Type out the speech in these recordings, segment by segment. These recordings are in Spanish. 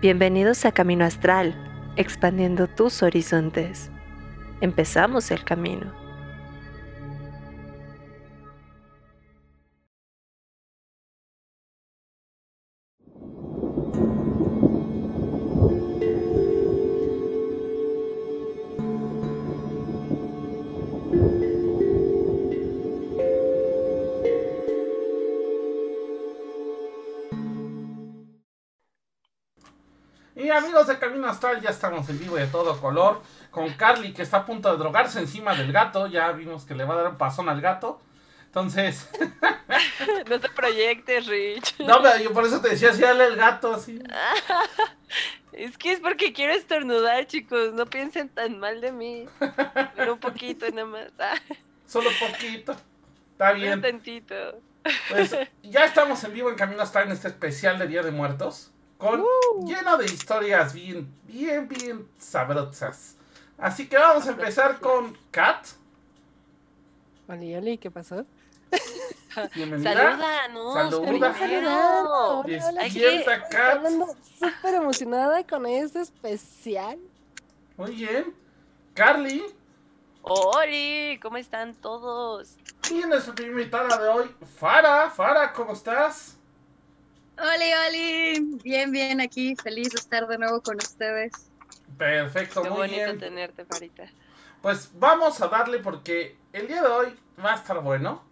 Bienvenidos a Camino Astral, expandiendo tus horizontes. Empezamos el camino. Ya estamos en vivo de todo color. Con Carly que está a punto de drogarse encima del gato. Ya vimos que le va a dar un pasón al gato. Entonces. no te proyectes, Rich. No, pero yo por eso te decía, así dale el gato así. es que es porque quiero estornudar, chicos. No piensen tan mal de mí. Pero un poquito nada más. Solo poquito. Está bien. Un tantito. Pues ya estamos en vivo en Camino Astral en este especial de Día de Muertos con lleno de historias bien, bien, bien sabrosas. Así que vamos a empezar con Kat. Oli, Oli, ¿qué pasó? Bienvenida. Saluda, ¿no? Saluda. Saludando. Despierta, Kat. Hablando súper emocionada con este especial. Muy bien. Carly. Oli, ¿cómo están todos? Y nuestra invitada de hoy, Fara. Fara, ¿cómo estás? Oli, Oli, bien, bien aquí, feliz de estar de nuevo con ustedes. Perfecto, Qué muy bonito bien. tenerte, Farita. Pues vamos a darle porque el día de hoy va a estar bueno.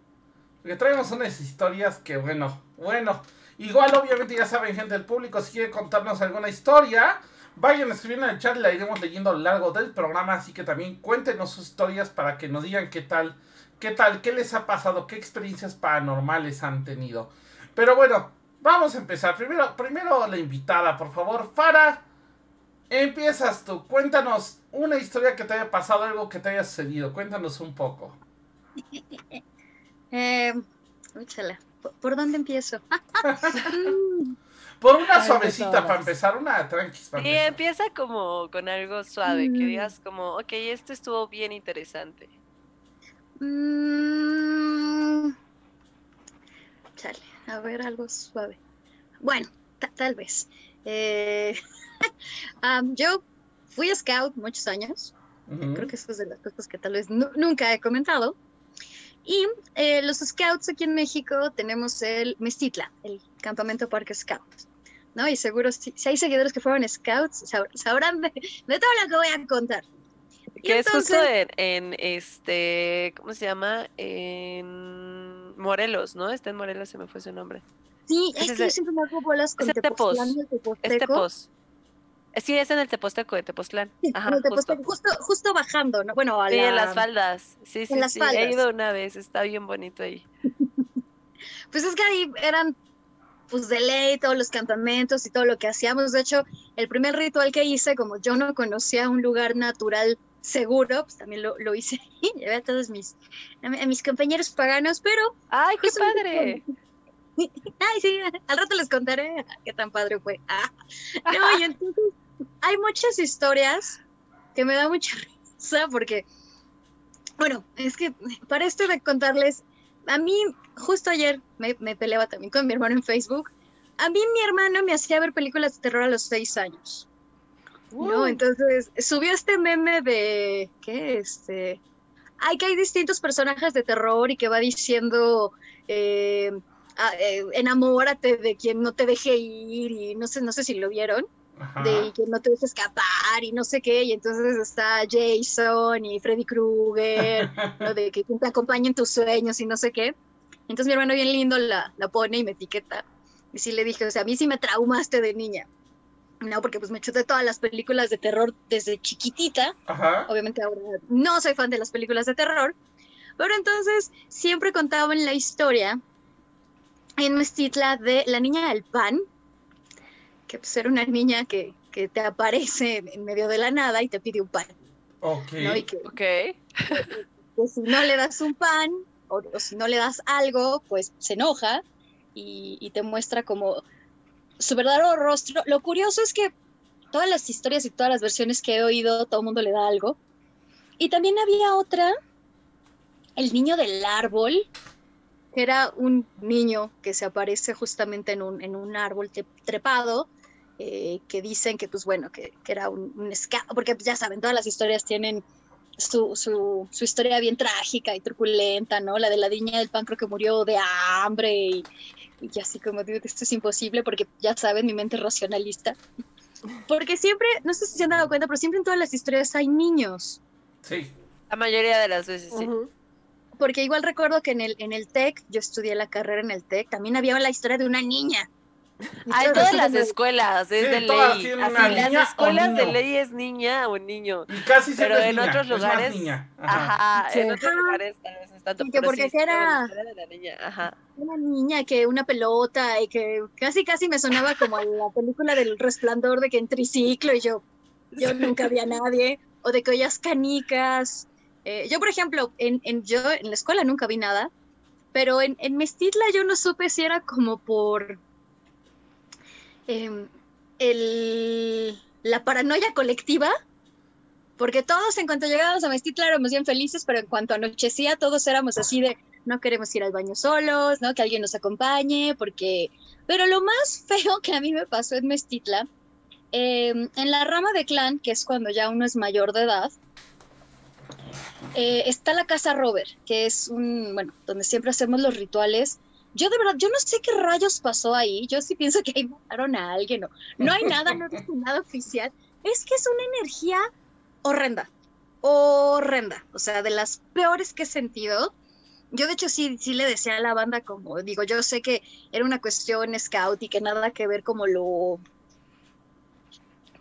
Porque traemos unas historias que, bueno, bueno. Igual, obviamente, ya saben, gente del público, si quiere contarnos alguna historia, vayan escribiendo en el chat, la iremos leyendo a lo largo del programa. Así que también cuéntenos sus historias para que nos digan qué tal, qué tal, qué les ha pasado, qué experiencias paranormales han tenido. Pero bueno, Vamos a empezar. Primero, primero la invitada, por favor. Fara, empiezas tú. Cuéntanos una historia que te haya pasado, algo que te haya sucedido. Cuéntanos un poco. Eh, úchala, ¿por, dónde empiezo? Por una Ay, suavecita para empezar, una tranqui para Sí, empezar. empieza como con algo suave, que Mm. digas como, ok, esto estuvo bien interesante. Mm, a ver, algo suave. Bueno, ta- tal vez. Eh, am, yo fui scout muchos años. Ujú. Creo que eso es de las cosas que tal vez nu- nunca he comentado. Y eh, los scouts aquí en México tenemos el Mestitla, el campamento Parque Scout. ¿no? Y seguro si, si hay seguidores que fueron scouts, sab- sabrán de, de todo lo que voy a contar. Que es justo entonces- en, en, este, ¿cómo se llama? En Morelos, ¿no? Está en Morelos, se me fue su nombre. Sí, es es que yo siempre me hago bolas con es Tepos. Es. Tepos. Eh, Sí, es en el Teposteco de Tepoztlán. Ajá, en el justo. Teposteco, justo, justo bajando, ¿no? Bueno, a Sí, en las faldas. Sí, sí, las sí. He faldas. ido una vez, está bien bonito ahí. Pues es que ahí eran pues de ley todos los campamentos y todo lo que hacíamos. De hecho, el primer ritual que hice, como yo no conocía un lugar natural seguro, pues también lo, lo hice. Llevé a todos mis, a, mi- a mis compañeros paganos, pero, ¡Ay, qué en padre! ay, sí, al rato les contaré qué tan padre fue. Ah. No, y entonces hay muchas historias que me da mucha risa porque, bueno, es que para esto de contarles, a mí justo ayer me, me peleaba también con mi hermano en Facebook. A mí mi hermano me hacía ver películas de terror a los seis años. ¿No? Uh, Entonces subió este meme de que este hay que hay distintos personajes de terror y que va diciendo eh, ah, eh, enamórate de quien no te deje ir y no sé no sé si lo vieron Ajá. de que no te deje escapar y no sé qué y entonces está Jason y Freddy Krueger ¿no? de que quien te acompañe en tus sueños y no sé qué entonces mi hermano bien lindo la, la pone y me etiqueta y sí le dije o sea a mí sí me traumaste de niña no, porque pues me chuté todas las películas de terror desde chiquitita. Ajá. Obviamente ahora no soy fan de las películas de terror. Pero entonces siempre contaban la historia en Mestitla de la niña del pan, que pues era una niña que, que te aparece en medio de la nada y te pide un pan. Ok. ¿no? Y que, ok. que si no le das un pan o, o si no le das algo, pues se enoja y, y te muestra como su verdadero rostro. Lo curioso es que todas las historias y todas las versiones que he oído, todo el mundo le da algo. Y también había otra, el niño del árbol, que era un niño que se aparece justamente en un, en un árbol trepado eh, que dicen que, pues bueno, que, que era un, un porque pues, ya saben, todas las historias tienen su, su, su historia bien trágica y truculenta, ¿no? La de la niña del pan creo que murió de hambre y, y así como digo, esto es imposible porque ya saben, mi mente es racionalista. Porque siempre, no sé si se han dado cuenta, pero siempre en todas las historias hay niños. Sí. La mayoría de las veces, sí. Porque igual recuerdo que en el, en el TEC, yo estudié la carrera en el TEC, también había la historia de una niña. Y Ah, en todas las escuelas, es Sí, de todas ley. Así, una las escuelas de ley es niña o niño. Y casi siempre Pero es en niña, otros lugares, niña. Ajá. Ajá, en Sí. otros Ajá. lugares tal vez es tanto, Sí, que porque sí, era- historia de la niña, ajá. una niña que una pelota y que casi casi me sonaba como la película del resplandor de que en triciclo y yo yo nunca vi a nadie o de que oías canicas Eh, yo por ejemplo en, en yo en la escuela nunca vi nada pero en, en Mestitla yo no supe si era como por em, el, la paranoia colectiva porque todos en cuanto llegábamos a Mestitla éramos bien felices pero en cuanto anochecía todos éramos así de no queremos ir al baño solos, ¿no? Que alguien nos acompañe, porque... Pero lo más feo que a mí me pasó en Mestitla, eh, en la rama de clan, que es cuando ya uno es mayor de edad, eh, está la casa Robert, que es un, bueno, donde siempre hacemos los rituales. Yo de verdad, yo no sé qué rayos pasó ahí, yo sí pienso que ahí mataron a alguien, no, no hay nada, no es nada oficial. Es que es una energía horrenda, horrenda, o sea, de las peores que he sentido yo de hecho sí, sí le decía a la banda como, digo, yo sé que era una cuestión scout y que nada que ver como lo,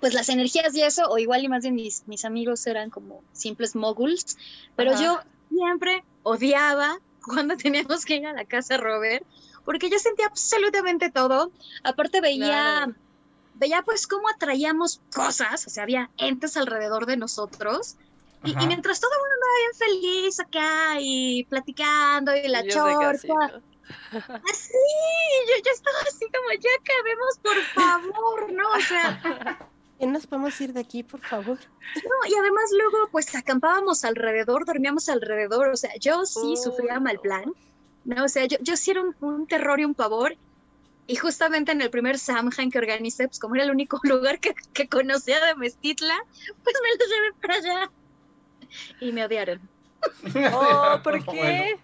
pues las energías y eso, o igual y más bien mis, mis amigos eran como simples moguls, pero Ajá. yo siempre odiaba cuando teníamos que ir a la casa Robert, porque yo sentía absolutamente todo, aparte veía... Claro. Veía pues cómo atraíamos cosas, o sea, había entes alrededor de nosotros, y, y mientras todo el mundo andaba bien feliz acá y platicando y la Yo que así, así, yo, yo estaba así como, ya acabemos, por favor, ¿no? O sea, ¿Ya nos podemos ir de aquí, por favor? no, y además luego pues acampábamos alrededor, dormíamos alrededor, o sea, yo sí Uy, sufría mal plan, ¿no? O sea, yo, yo sí era un, un terror y un pavor, y justamente en el primer Samhain que organicé, pues como era el único lugar que, que conocía de Mestitla, pues me lo llevé para allá. Y me odiaron. Oh, ¿por Bueno. qué?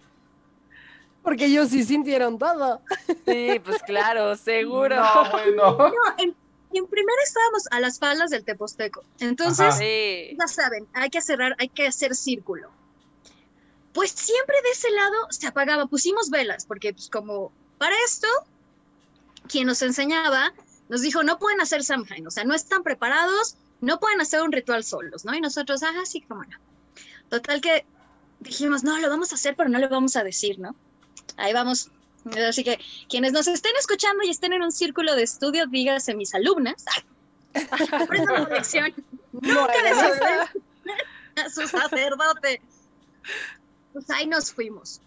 Porque ellos sí sintieron todo. Sí, pues claro, seguro. No, bueno. No, en, en primera estábamos a las faldas del Teposteco. Entonces, Ajá. Sí. ya saben, hay que cerrar, hay que hacer círculo. Pues siempre de ese lado se apagaba, pusimos velas, porque pues como para esto, quien nos enseñaba nos dijo, no pueden hacer Samhain, o sea, no están preparados, no pueden hacer un ritual solos, ¿no? Y nosotros, ah, sí, cómo no. Total que dijimos, no, lo vamos a hacer, pero no lo vamos a decir, ¿no? Ahí vamos. Así que quienes nos estén escuchando y estén en un círculo de estudio, dígase mis alumnas, aprendan la lección. Nunca les a su sacerdote. Pues ahí nos fuimos.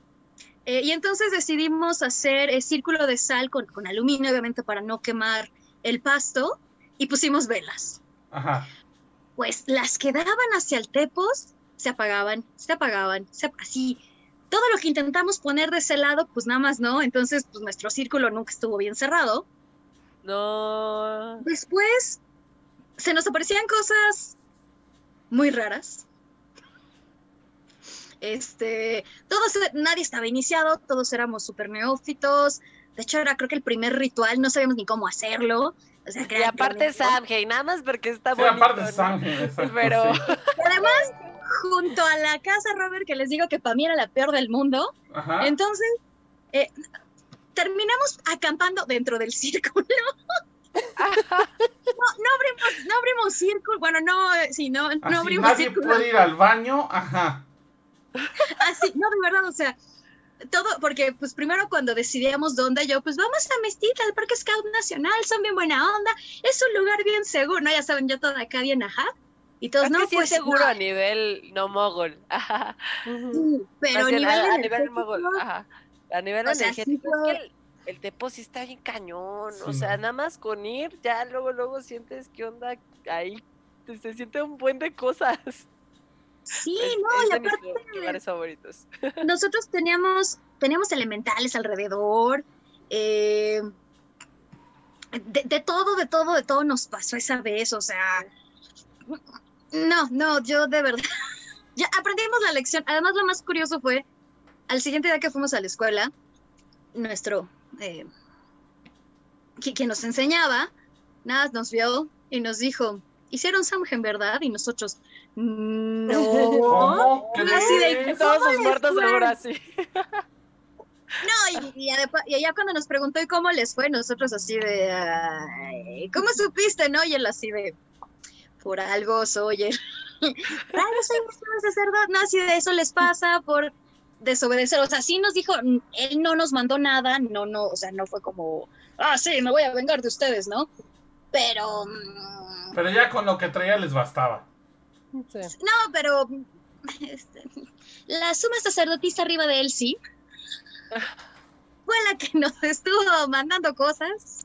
Eh, y entonces decidimos hacer eh, círculo de sal con, con aluminio, obviamente para no quemar el pasto, y pusimos velas. Ajá. Pues las que daban hacia el Tepos se apagaban, se apagaban, se, así. Todo lo que intentamos poner de ese lado, pues nada más no. Entonces, pues nuestro círculo nunca estuvo bien cerrado. No. Después se nos aparecían cosas muy raras. Este, todos, nadie estaba iniciado, todos éramos súper neófitos. De hecho, era creo que el primer ritual, no sabíamos ni cómo hacerlo. O sea, que Y aparte tremendo. Samhain, nada más porque está Sí, bonito. aparte ¿no? sangre, exacto, Pero- sí. Además, junto a la casa Robert, que les digo que para mí era la peor del mundo, Ajá. entonces eh, terminamos acampando dentro del círculo. No, no abrimos, no abrimos círculo, bueno, no, eh, sí, no, no abrimos nadie círculo. puede ir al baño. Ajá. Así, no, de verdad, o sea, todo, porque pues primero cuando decidíamos dónde, yo, pues vamos a Mestita, al Parque Scout Nacional, son bien buena onda, es un lugar bien seguro, ¿no? Ya saben, yo toda acá bien, ajá. Y todos, no, que sí pues es seguro no, a nivel no mogol. Ajá. Sí, pero bien, nivel a, a nivel energético, mogol. Ajá. A nivel O sea, sí energético. Es que el, el tepo sí está bien cañón. O sea, nada más con ir, ya luego, luego sientes que onda ahí. te- Se siente un buen de cosas. Sí, Es, no, es y de mis aparte lugares favoritos. nosotros teníamos, teníamos elementales alrededor, eh, de, de todo, de todo, de todo nos pasó esa vez, o sea, no, no, yo de verdad, ya aprendimos la lección. Además, lo más curioso fue, al siguiente día que fuimos a la escuela, nuestro, eh, qui- quien nos enseñaba, nada, nos vio y nos dijo, hicieron Samgen, ¿verdad? Y nosotros, no. ¿Cómo Así de-? Todos ¿Cómo sus muertos fue? ahora sí. No, y, y, adepa- y allá cuando nos preguntó ¿y cómo les fue? Nosotros así de, "Ay, ¿cómo supiste, no? Y él así de, por algo soy el, algo soy un sacerdote, no, así de eso les pasa por desobedecer, o sea, sí nos dijo, "N- él no nos mandó nada, no, no, o sea, no fue como, ah, sí, me voy a vengar de ustedes, ¿no? Pero, mm, Pero ya con lo que traía les bastaba. Sí. no, pero, este, la suma sacerdotisa arriba de él sí, fue la que nos estuvo mandando cosas.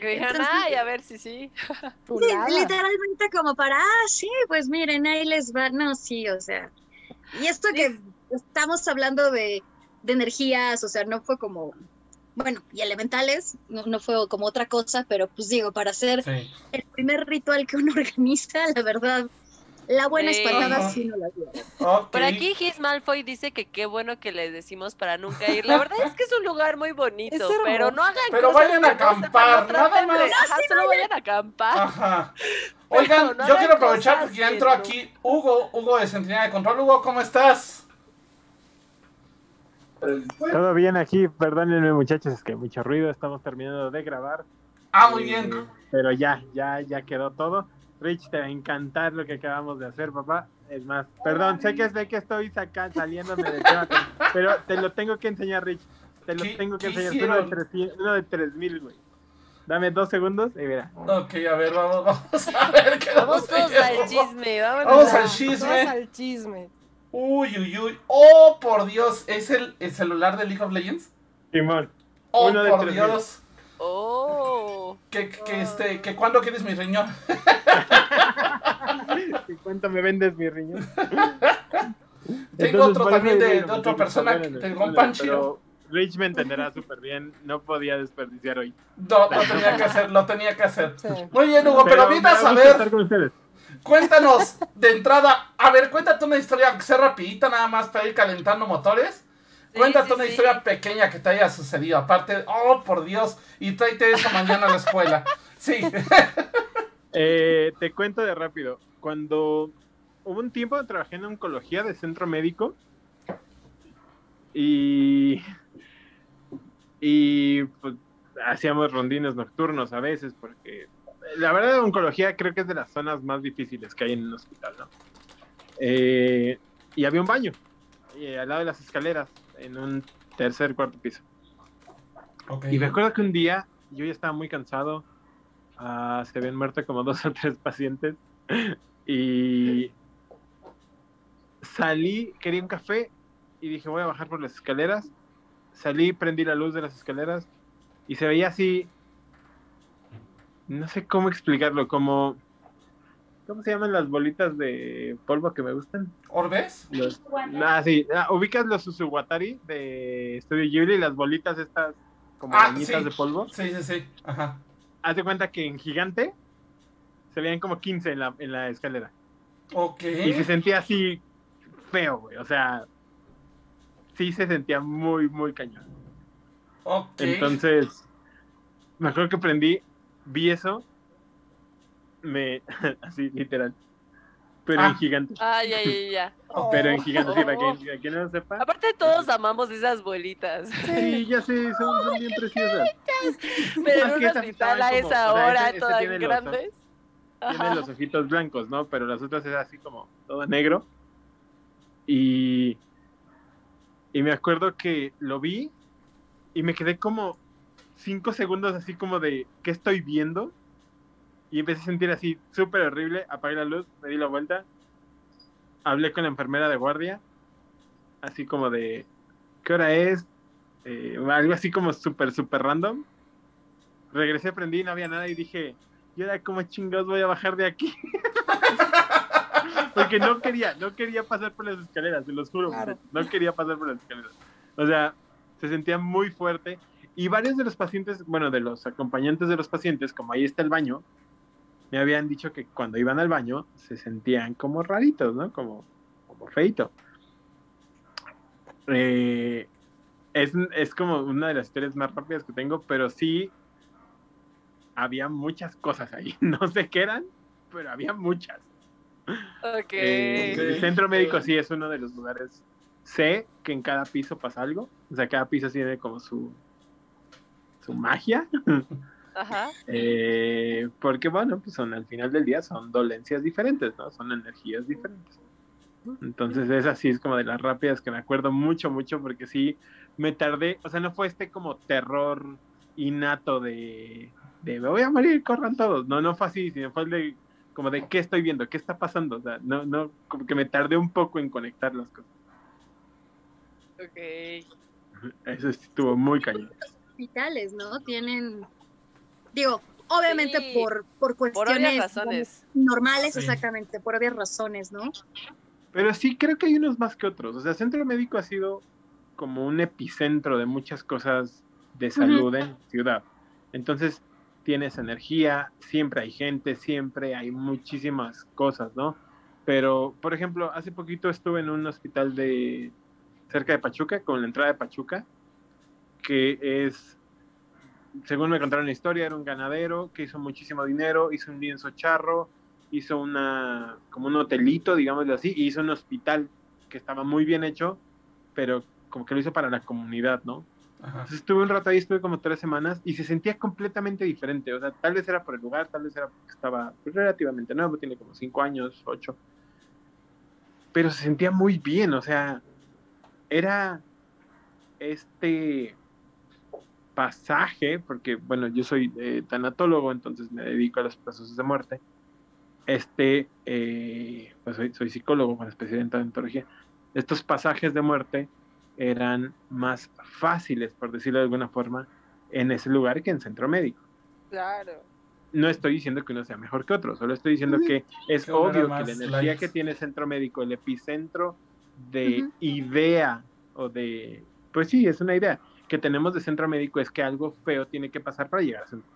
Que dijeron, Entonces- ay, a ver si sí. Literalmente como para, ah, sí, pues miren, ahí les va, no, sí, o sea, y esto que estamos hablando de, de energías, o sea, no fue como, bueno, y elementales, no, no fue como otra cosa, pero pues digo, para hacer Sí. el primer ritual que uno organiza, la verdad, la buena Sí. espantada Ajá. sí no la dio. Ok. Por aquí Gis Malfoy dice que qué bueno que les decimos para nunca ir. La verdad es que es un lugar muy bonito, Es pero no hagan Pero cosas vayan a acampar, no nada más. Ajá, solo vayan a acampar. Ajá. Oigan, no yo quiero aprovechar porque ya que entró aquí Hugo, Hugo de Centinela de Control. Hugo, ¿cómo estás? Todo bien aquí, perdónenme muchachos, es que mucho ruido, estamos terminando de grabar. Ah, muy Eh, bien. Pero ya, ya, ya quedó todo. Rich, te va a encantar lo que acabamos de hacer, papá. Es más, perdón, sé que sé que estoy saca, saliéndome del tema, pero te lo tengo que enseñar, Rich. Te lo ¿Qué- tengo que enseñar. Uno de, hicieron? 300, uno de 3000, güey. Dame dos segundos y mira. Ok, a ver, vamos, vamos a ver qué Vamos nos todos al chisme, vámonos. Vamos al chisme. al chisme. Uy, uy, uy. Oh, por Dios. ¿Es el, el celular de League of Legends? Simón, Oh, Uno de por 3000. Dios. Oh. Que, que, este, que cuando quieres mi riñón. ¿y ¿cuánto me vendes mi riñón? Tengo otro también de- otra persona, del perdónenme, Gonpanchiro. pero Rich me entenderá súper bien, no podía desperdiciar hoy. No, lo tenía que hacer, lo tenía que hacer. Sí. Muy bien, Hugo, pero, da a ustedes. cuéntanos de entrada. A ver, cuéntate una historia, aunque sea rapidita nada más para ir calentando motores. Sí, Cuéntate sí, una sí. historia pequeña que te haya sucedido. Aparte, oh, por Dios, y tráete eso mañana a la escuela. Sí. Eh, te cuento de rápido. Cuando hubo un tiempo trabajé en oncología de centro médico y y pues hacíamos rondines nocturnos a veces porque la verdad oncología creo que es de las zonas más difíciles que hay en un hospital, ¿no? Eh, y había un baño eh, al lado de las escaleras en un tercer cuarto piso. Ok. Y me acuerdo que un día yo ya estaba muy cansado. ah, se habían muerto como dos o tres pacientes. Y salí, quería un café y dije voy a bajar por las escaleras. Salí, prendí la luz de las escaleras y se veía así. No sé cómo explicarlo, como. ¿Cómo se llaman las bolitas de polvo que me gustan? ¿Orbes? Los, ah, sí. Ah, ubicas los Susuwatari de Studio Ghibli, las bolitas estas como Ah, sí. de polvo. Sí, sí, sí. Ajá. Haz de cuenta que en gigante se veían como 15 en la, en la escalera. Ok. Y se sentía así feo, güey. O sea, sí se sentía muy, muy cañón. Ok. Entonces, me acuerdo que prendí, vi eso, me. así, literal. Pero Ah. en gigante. Ay, ya, ya, ya. Pero en gigante, sí, para Oh. que, para que no lo sepa. Aparte todos amamos esas bolitas. Sí, ya sé, son, son bien preciosas. Pero en un hospital a esa o sea, hora, todas los- grandes. Tiene los ojitos blancos, ¿no? Pero las otras es así como todo negro. Y, y me acuerdo que lo vi y me quedé como cinco segundos así como de, ¿qué estoy viendo? Y empecé a sentir así súper horrible, apagué la luz, me di la vuelta, hablé con la enfermera de guardia, así como de, ¿qué hora es? Eh, algo así como súper, súper random. Regresé, prendí, no había nada y dije, ¿y ahora cómo chingados voy a bajar de aquí? Porque no quería, no quería pasar por las escaleras, se los juro, Claro. no quería pasar por las escaleras. O sea, se sentía muy fuerte Y varios de los pacientes, bueno, de los acompañantes de los pacientes, como ahí está el baño, me habían dicho que cuando iban al baño se sentían como raritos, ¿no? Como, como feito. Eh, es, es como una de las historias más rápidas que tengo, pero sí había muchas cosas ahí. No sé qué eran, pero había muchas. Ok. Eh, el centro médico sí es uno de los lugares. Sé que en cada piso pasa algo. O sea, cada piso tiene como su, su magia. Ajá. Eh, porque bueno, pues son al final del día son dolencias diferentes, ¿no? Son energías diferentes. Entonces es así, es como de las rápidas que me acuerdo mucho, mucho, porque sí me tardé, o sea, no fue este como terror innato de, de me voy a morir, corran todos. No, no fue así, sino fue de como de qué estoy viendo, qué está pasando. O sea, no, no, como que me tardé un poco en conectar las cosas. Ok. Eso estuvo muy cañón. Hospitales, ¿no? Tienen, digo, obviamente Sí, por, por Por cuestiones obvias razones. normales, Sí. exactamente, por obvias razones, ¿no? Pero sí creo que hay unos más que otros. O sea, Centro Médico ha sido como un epicentro de muchas cosas de salud en ciudad. Entonces, tienes energía, siempre hay gente, siempre hay muchísimas cosas, ¿no? Pero, por ejemplo, hace poquito estuve en un hospital de cerca de Pachuca, con la entrada de Pachuca, que es, según me contaron la historia, era un ganadero que hizo muchísimo dinero, hizo un lienzo charro, hizo una, como un hotelito, digámoslo así, y hizo un hospital que estaba muy bien hecho, pero como que lo hizo para la comunidad, ¿no? Entonces estuve un rato ahí, estuve como tres semanas y se sentía completamente diferente. O sea, tal vez era por el lugar, tal vez era porque estaba pues, relativamente nuevo, tiene como cinco años, ocho. Pero se sentía muy bien, o sea, era este pasaje, porque bueno, yo soy eh, tanatólogo, entonces me dedico a los procesos de muerte. Este, eh, pues soy, soy psicólogo con especialidad en tanatología. Estos pasajes de muerte eran más fáciles, por decirlo de alguna forma, en ese lugar que en centro médico. Claro. No estoy diciendo que uno sea mejor que otro, solo estoy diciendo que es obvio que la energía que tiene centro médico, el epicentro de idea o de, pues sí, es una idea que tenemos de centro médico es que algo feo tiene que pasar para llegar a centro.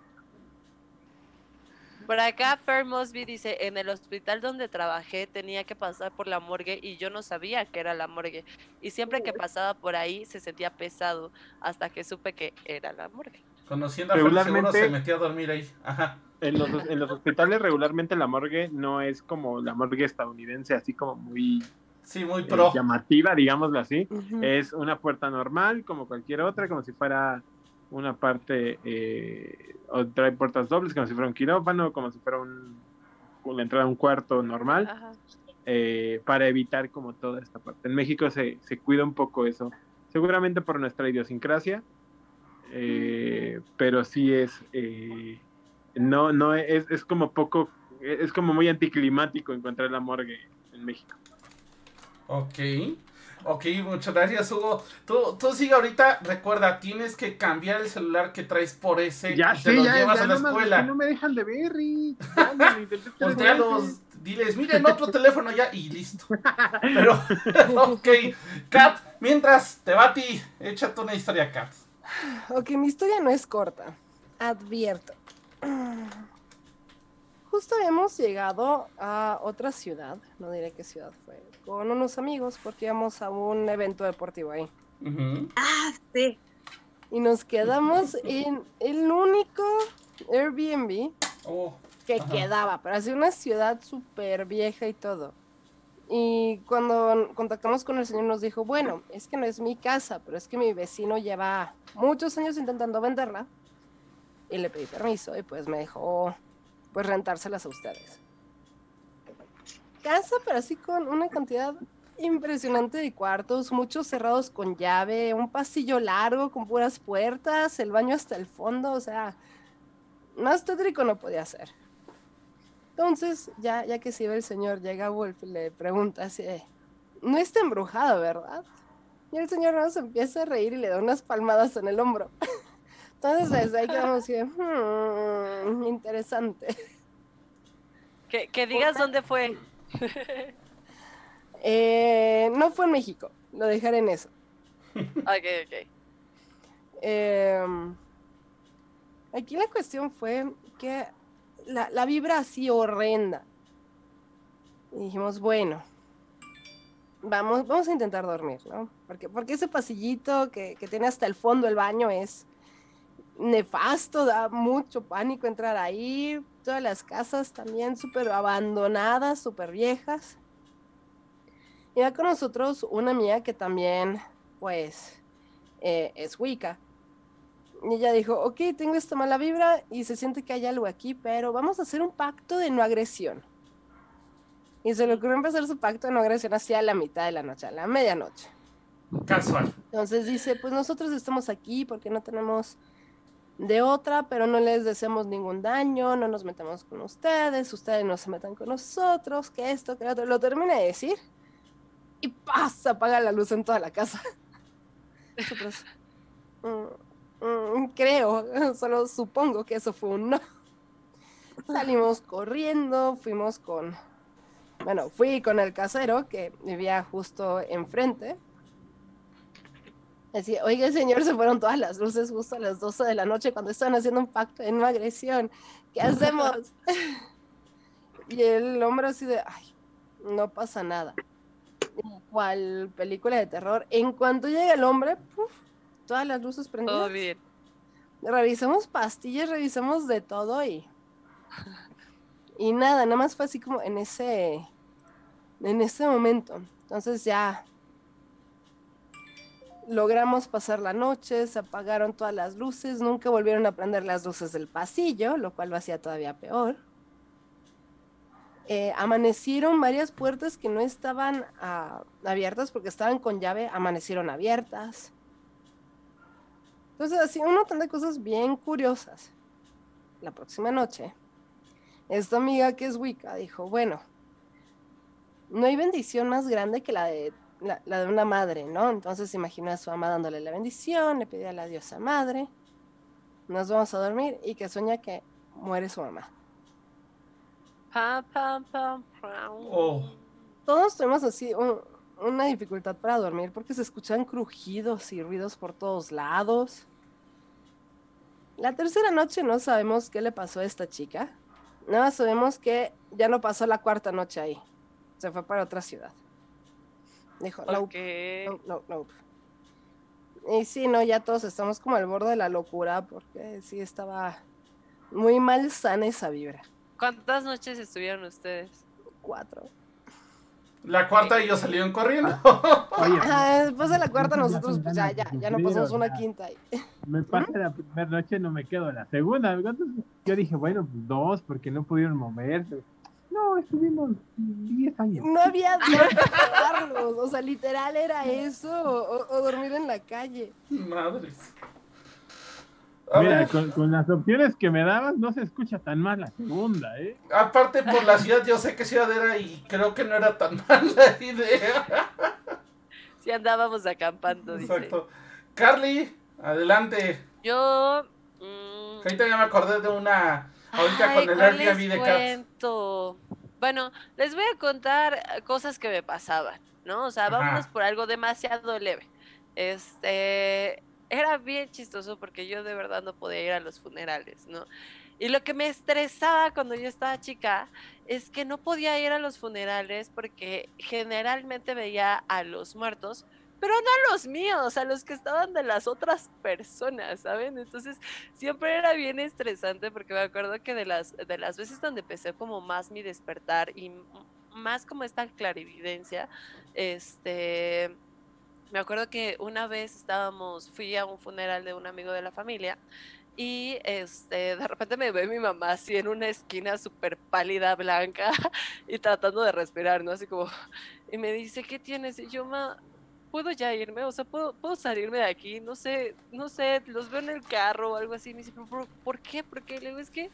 Por acá, Fer Mosby dice, en el hospital donde trabajé tenía que pasar por la morgue y yo no sabía que era la morgue. Y siempre que pasaba por ahí se sentía pesado hasta que supe que era la morgue. Conociendo a Fer, seguro Regularmente- se metió a dormir ahí. Ajá. En los, en los hospitales regularmente la morgue no es como la morgue estadounidense, así como muy Sí, muy eh, pro. llamativa, digámoslo así. Es una puerta normal, como cualquier otra, como si fuera una parte, eh, o trae puertas dobles, como si fuera un quirófano, como si fuera un, la entrada a un cuarto normal, Ajá. eh, para evitar como toda esta parte. En México se, se cuida un poco eso, seguramente por nuestra idiosincrasia, eh, pero sí es, eh, no, no es, es como poco, es como muy anticlimático encontrar la morgue en México. Ok. Ok, muchas gracias, Hugo. Tú, tú sigue ahorita. Recuerda, tienes que cambiar el celular que traes por ese Ya y te sé, lo ya, llevas ya a la no, me- escuela. no me dejan de ver, me Voltealos, veces. diles, miren otro teléfono ya y listo. Pero, ok, Kat, mientras te va a ti, échate una historia, Kat. Ok, mi historia no es corta. Advierto. Justo hemos llegado a otra ciudad, no diré qué ciudad fue, con unos amigos porque íbamos a un evento deportivo ahí. Ah, sí. Y nos quedamos en el único Airbnb Oh, que Ajá. quedaba, pero así una ciudad súper vieja y todo. Y cuando contactamos con el señor nos dijo, bueno, es que no es mi casa, pero es que mi vecino lleva muchos años intentando venderla. Y le pedí permiso y pues me dejó pues rentárselas a ustedes. Casa, pero así con una cantidad impresionante de cuartos, muchos cerrados con llave, un pasillo largo con puras puertas, el baño hasta el fondo, o sea, más tétrico no podía ser. Entonces, ya, ya que se iba el señor, llega Wolf y le pregunta así, no está embrujado, ¿verdad? Y el señor nos empieza a reír y le da unas palmadas en el hombro. Entonces, desde ahí quedamos así, de, "Hmm, interesante. Que, que digas dónde fue. Eh, no fue en México, lo dejaré en eso. Ok, ok. Em, aquí la cuestión fue que la, la vibra así horrenda. Y dijimos, bueno, vamos, vamos a intentar dormir, ¿no? Porque, porque ese pasillito que, que tiene hasta el fondo el baño es nefasto, da mucho pánico entrar ahí. Todas las casas también súper abandonadas, súper viejas. Y va con nosotros una mía que también, pues, eh, es Wicca. Y ella dijo, ok, tengo esta mala vibra y se siente que hay algo aquí, pero vamos a hacer un pacto de no agresión. Y se le ocurrió empezar su pacto de no agresión hacia la mitad de la noche, a la medianoche. Casual. Entonces dice, pues nosotros estamos aquí porque no tenemos de otra, pero no les deseamos ningún daño, no nos metemos con ustedes, ustedes no se metan con nosotros, que esto, que lo otro. Lo termina de decir y pasa, apaga la luz en toda la casa. Nosotros, mm, mm, creo, solo supongo que eso fue un no. Salimos corriendo, fuimos con, bueno, fui con el casero que vivía justo enfrente. Decía, oiga, señor, se fueron todas las luces justo a las 12 de la noche cuando estaban haciendo un pacto de no agresión. ¿Qué hacemos? y el hombre así de, ay, no pasa nada. Cual película de terror. En cuanto llega el hombre, puf, todas las luces prendidas. Todo bien. Revisamos pastillas, revisamos de todo y. Y nada, nada más fue así como en ese. En ese momento. Entonces ya. Logramos pasar la noche, se apagaron todas las luces, nunca volvieron a prender las luces del pasillo, lo cual lo hacía todavía peor. Eh, amanecieron varias puertas que no estaban ah, abiertas porque estaban con llave, amanecieron abiertas. Entonces, así un montón de cosas bien curiosas. La próxima noche, esta amiga que es Wicca dijo, bueno, no hay bendición más grande que la de, la, la de una madre, ¿no? Entonces imaginó a su mamá dándole la bendición, le pidió a la diosa madre, nos vamos a dormir y que sueña que muere su mamá. Pam, pam, pam. Oh, Todos tuvimos así un- una dificultad para dormir porque se escuchan crujidos y ruidos por todos lados. La tercera noche no sabemos qué le pasó a esta chica. Nada más sabemos que ya no pasó la cuarta noche ahí. Se fue para otra ciudad. Dijo, no, Ok. no, no, no. Y sí, no, ya todos estamos como al borde de la locura porque sí estaba muy mal sana esa vibra. ¿Cuántas noches estuvieron ustedes? Cuatro. la cuarta ellos salieron corriendo. Oye, Ajá, después de la cuarta nosotros pues, ya, ya, no pasamos una quinta. ahí. me pasa la primera noche, no me quedo la segunda. Yo dije, bueno, pues dos, porque no pudieron moverse. No, estuvimos 10 años. No había dónde o sea, literal era eso, o, o dormir en la calle. Madres. A Mira, ver, con, con las opciones que me dabas, no se escucha tan mal la segunda, ¿eh? aparte por la ciudad, yo sé qué ciudad era y creo que no era tan mala idea. Sí andábamos acampando, dice. Exacto. Carly, adelante. Yo... mm, Ahorita ya me acordé de una. Ahorita Ay, con el ¿cuál Airbnb de Kat. Bueno, les voy a contar eh, cosas que me pasaban, ¿no? O sea, Ajá. vámonos por algo demasiado leve. Este, era bien chistoso porque yo de verdad no podía ir a los funerales, ¿no? Y lo que me estresaba cuando yo estaba chica es que no podía ir a los funerales porque generalmente veía a los muertos, pero no a los míos, a los que estaban de las otras personas, ¿saben? Entonces siempre era bien estresante porque me acuerdo que de las, de las veces donde empecé como más mi despertar y más como esta clarividencia, este, me acuerdo que una vez estábamos, fui a un funeral de un amigo de la familia y este, de repente me ve mi mamá así en una esquina súper pálida, blanca y tratando de respirar, ¿no? Así como, y me dice, ¿qué tienes? Y yo, ma, ¿puedo ya irme? O sea, ¿puedo, puedo salirme de aquí? No sé, no sé, los veo en el carro o algo así. Me dice, ¿pero por, por qué? Porque le digo, es que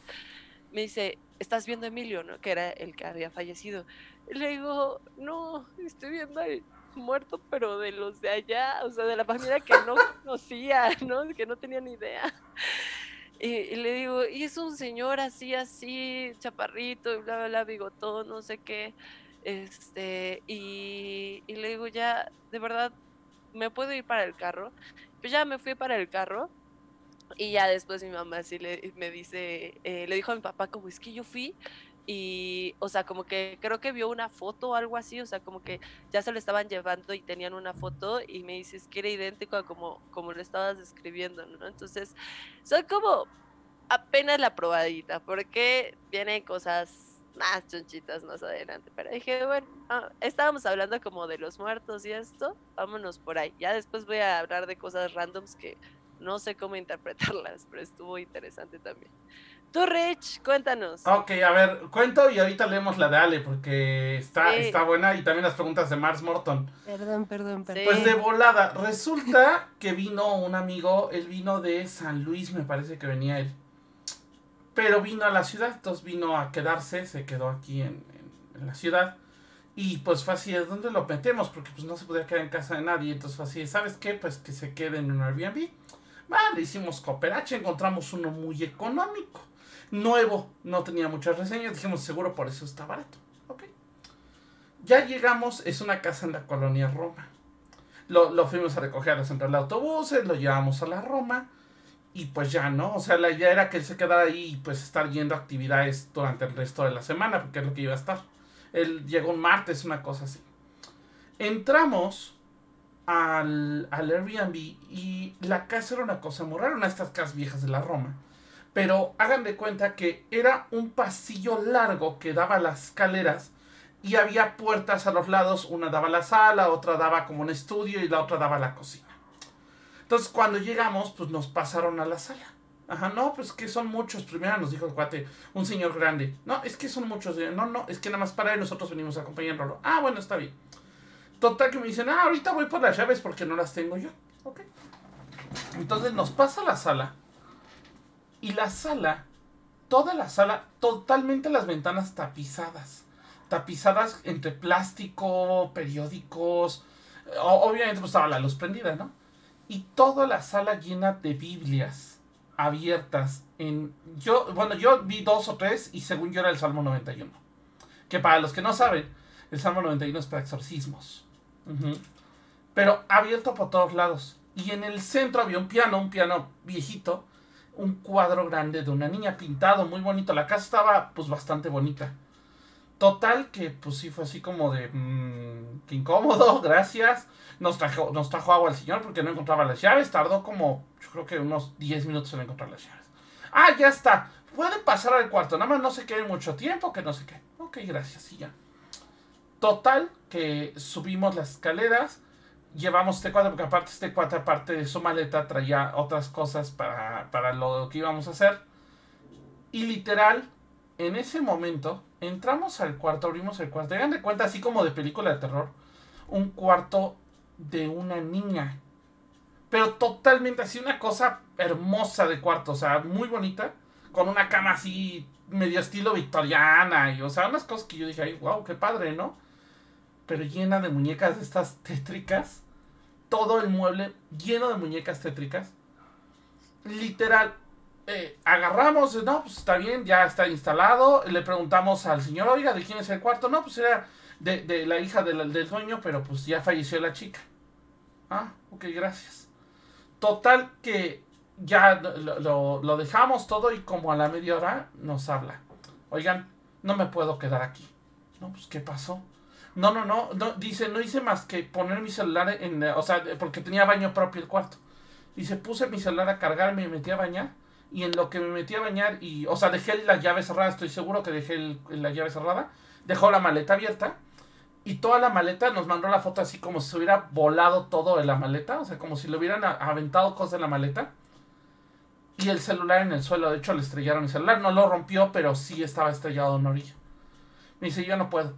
me dice, ¿estás viendo a Emilio, no? Que era el que había fallecido. Le digo, no, estoy viendo al muerto, pero de los de allá, o sea, de la familia que no conocía, ¿no? Que no tenía ni idea. Y, y le digo, y es un señor así, así, chaparrito, y bla, bla, bla, bigotón, no sé qué. Este, y, y le digo, ya, de verdad, ¿me puedo ir para el carro? pues ya me fui para el carro y ya después mi mamá sí le, me dice, eh, le dijo a mi papá como es que yo fui y, o sea, como que creo que vio una foto o algo así, o sea, como que ya se lo estaban llevando y tenían una foto y me dices que era idéntico a como, como lo estabas describiendo, ¿no? Entonces, soy como apenas la probadita, porque vienen cosas más chonchitas más adelante. Pero dije, bueno, ah, estábamos hablando como de los muertos y esto, vámonos por ahí. Ya después voy a hablar de cosas randoms que no sé cómo interpretarlas, pero estuvo interesante también. Tú, Rich, cuéntanos. Ok, a ver, cuento y ahorita leemos la de Ale porque está, está buena y también las preguntas de Mars Morton. Perdón, perdón, perdón. Pues de volada, resulta que vino un amigo, él vino de San Luis, me parece que venía él. Pero vino a la ciudad, entonces vino a quedarse, se quedó aquí en, la ciudad. Y pues fue así, ¿dónde lo metemos? Porque pues no se podía quedar en casa de nadie. Entonces fue así, ¿sabes qué? Pues que se quede en un Airbnb. Vale, hicimos cooperache, encontramos uno muy económico. Nuevo, no tenía muchas reseñas, dijimos seguro por eso está barato. Ok. Ya llegamos, es una casa en la colonia Roma. Lo, lo fuimos a recoger a la central de autobuses, lo llevamos a la Roma. Y pues ya, ¿no? O sea, la idea era que él se quedara ahí y pues estar yendo actividades durante el resto de la semana, porque es lo que iba a estar. Él llegó un martes, una cosa así. Entramos al, al Airbnb y la casa era una cosa muy rara, una de estas casas viejas de la Roma. Pero hagan de cuenta que era un pasillo largo que daba las escaleras y había puertas a los lados, una daba la sala, otra daba como un estudio y la otra daba la cocina. Entonces, cuando llegamos, pues nos pasaron a la sala. Ajá, no, pues que son muchos. Primero nos dijo el cuate, un señor grande. No, es que son muchos. No, no, es que nada más para él nosotros venimos a acompañarlo. Ah, bueno, está bien. Total que me dicen, ah, ahorita voy por las llaves porque no las tengo yo. Ok. Entonces nos pasa a la sala. Y la sala, toda la sala, totalmente las ventanas tapizadas. Tapizadas entre plástico, periódicos. Obviamente pues estaba la luz prendida, ¿no? Y toda la sala llena de Biblias abiertas en yo bueno yo vi dos o tres y según yo era el Salmo 91 que para los que no saben el Salmo 91 es para exorcismos. Pero abierto por todos lados. Y en el centro había un piano un piano viejito un cuadro grande de una niña pintado muy bonito. La casa estaba pues bastante bonita. Total que pues sí fue así como de mmm, que incómodo, gracias. Nos trajo, nos trajo agua al señor porque no encontraba las llaves. Tardó como, yo creo que unos 10 minutos en encontrar las llaves. Ah, ya está. Puede pasar al cuarto. Nada más no se quede mucho tiempo, que no sé qué. Ok, gracias, y ya. Total, que subimos las escaleras. Llevamos este cuadro, porque aparte este cuadro, aparte de su maleta, traía otras cosas para, para lo que íbamos a hacer. Y literal, en ese momento, entramos al cuarto, abrimos el cuarto. Hagan de cuenta, así como de película de terror, un cuarto de una niña. Pero totalmente así, una cosa hermosa de cuarto, o sea, muy bonita, con una cama así, medio estilo victoriana, y o sea, unas cosas que yo dije, ay, wow, qué padre, ¿no? Pero llena de muñecas de estas tétricas. Todo el mueble lleno de muñecas tétricas. Literal, eh, agarramos, no, pues está bien, ya está instalado. Le preguntamos al señor, oiga, ¿de quién es el cuarto? No, pues era de, la hija del, del dueño, pero pues ya falleció la chica. Ah, ok, gracias. Total que ya lo, lo, dejamos todo y como a la media hora nos habla. Oigan, no me puedo quedar aquí. No, pues ¿qué pasó? No, no, no, no, dice, no hice más que poner mi celular en, o sea, porque tenía baño propio el cuarto. Dice, puse mi celular a cargar, me metí a bañar y en lo que me metí a bañar y, o sea, dejé la llave cerrada, estoy seguro que dejé la llave cerrada, dejó la maleta abierta y toda la maleta nos mandó la foto así como si se hubiera volado todo de la maleta, o sea, como si le hubieran aventado cosas de la maleta. Y el celular en el suelo, de hecho le estrellaron el celular, no lo rompió, pero sí estaba estrellado en orilla. Me dice, yo no puedo.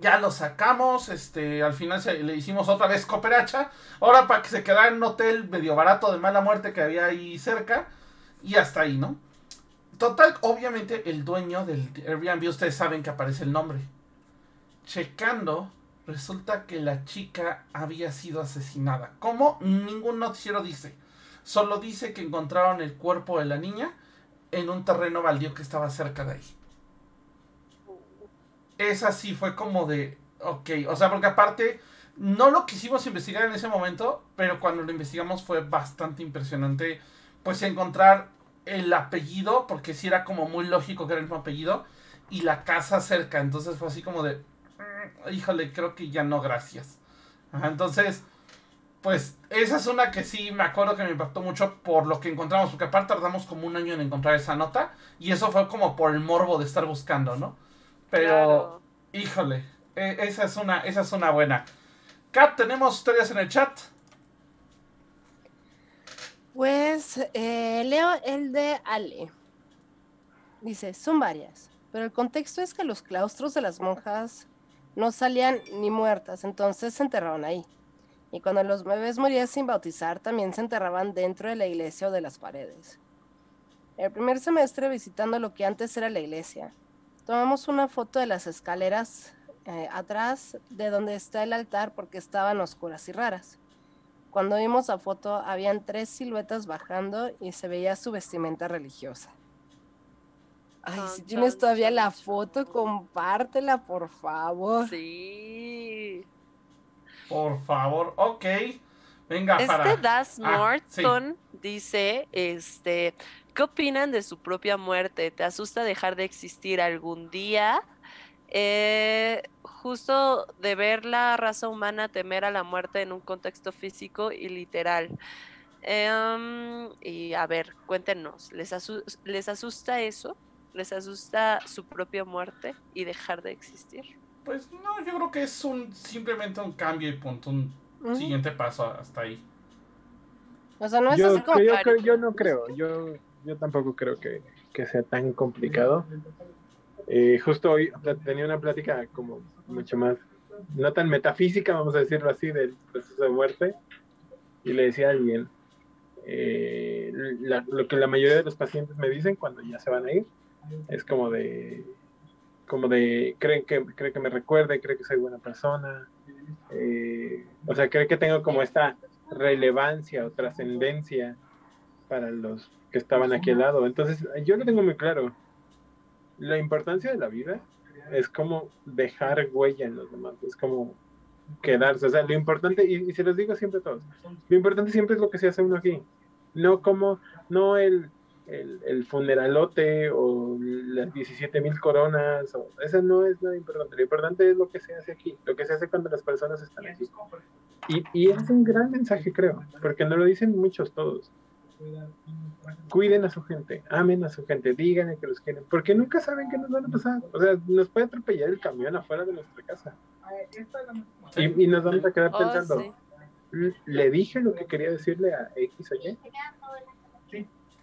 Ya lo sacamos, este, al final le hicimos otra vez cooperacha, ahora para que se quedara en un hotel medio barato de mala muerte que había ahí cerca y hasta ahí, ¿no? Total, obviamente el dueño del Airbnb, ustedes saben que aparece el nombre. Checando, resulta que la chica había sido asesinada. ¿Cómo? Ningún noticiero dice. Solo dice que encontraron el cuerpo de la niña en un terreno baldío que estaba cerca de ahí. Esa sí fue como de, ok, o sea, porque aparte No lo quisimos investigar en ese momento, pero cuando lo investigamos fue bastante impresionante, pues encontrar el apellido, porque sí era como muy lógico que era el mismo apellido, y la casa cerca, entonces fue así como de, "Mm, híjole, creo que ya no, gracias. Ajá, entonces, pues esa es una que sí me acuerdo que me impactó mucho por lo que encontramos, porque aparte tardamos como un año en encontrar esa nota, y eso fue como por el morbo de estar buscando, ¿no? Pero, Claro. híjole, e- esa es una, esa es una buena. Kat, tenemos historias en el chat. Pues eh, leo el de Ale. Dice, son varias, pero el contexto es que los claustros de las monjas no salían ni muertas, entonces se enterraban ahí. Y cuando los bebés morían sin bautizar, también se enterraban dentro de la iglesia o de las paredes. El primer semestre, visitando lo que antes era la iglesia, tomamos una foto de las escaleras eh, atrás de donde está el altar porque estaban oscuras y raras. Cuando vimos la foto, habían tres siluetas bajando y se veía su vestimenta religiosa. Ay, si tienes todavía la foto, compártela, por favor. Sí. Por favor, ok. Venga, para. Este Das Ah, sí. Morton dice, este, ¿qué opinan de su propia muerte? ¿Te asusta dejar de existir algún día? Eh, justo de ver la raza humana temer a la muerte en un contexto físico y literal. Em, y a ver, cuéntenos, ¿les, asu- ¿les asusta eso? ¿Les asusta su propia muerte y dejar de existir? Pues no, yo creo que es un simplemente un cambio y punto, un siguiente paso hasta ahí. O sea, no es yo, así como... yo, que- creo- yo no creo, yo, yo tampoco creo que, que sea tan complicado. Eh, justo hoy tenía una plática como mucho más, no tan metafísica, vamos a decirlo así, del proceso de muerte, y le decía a alguien, eh, la- lo que la mayoría de los pacientes me dicen cuando ya se van a ir, es como de, como de, creen que, creen que me recuerde, creen que soy buena persona, eh, o sea, creen que tengo como esta relevancia o trascendencia para los que estaban aquí al lado. Entonces, yo lo tengo muy claro. La importancia de la vida es como dejar huella en los demás, es como quedarse. O sea, lo importante, y, y se los digo siempre a todos, lo importante siempre es lo que se hace uno aquí, no como, no el, el, el funeralote o las 17 mil coronas, o, eso no es nada importante. Lo importante es lo que se hace aquí, lo que se hace cuando las personas están aquí. Y, y es un gran mensaje, creo, porque no lo dicen muchos todos. Cuiden a su gente, amen a su gente, díganle que los quieren, porque nunca saben qué nos van a pasar. O sea, nos puede atropellar el camión afuera de nuestra casa. Y, y nos vamos a quedar Oh, pensando, sí. "Mm, ¿le dije lo que quería decirle a X o Y?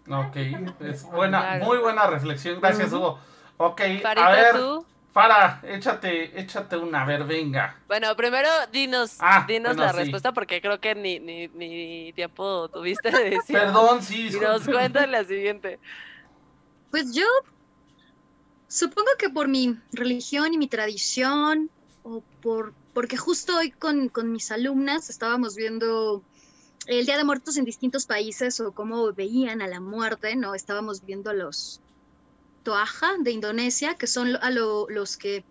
Ok, es buena, Claro. muy buena reflexión, gracias Hugo. Ok, a ver, tú. para, échate, échate una, a ver, venga. Bueno, primero dinos, Ah, dinos bueno, la sí. respuesta porque creo que ni, ni, ni tiempo tuviste de decir. Perdón, sí, Y nos cuentan la siguiente. Pues yo supongo que por mi religión y mi tradición, o por porque justo hoy con, con mis alumnas estábamos viendo el Día de Muertos en distintos países o cómo veían a la muerte, ¿no? Estábamos viendo a los Toaja de Indonesia, que son a lo- los que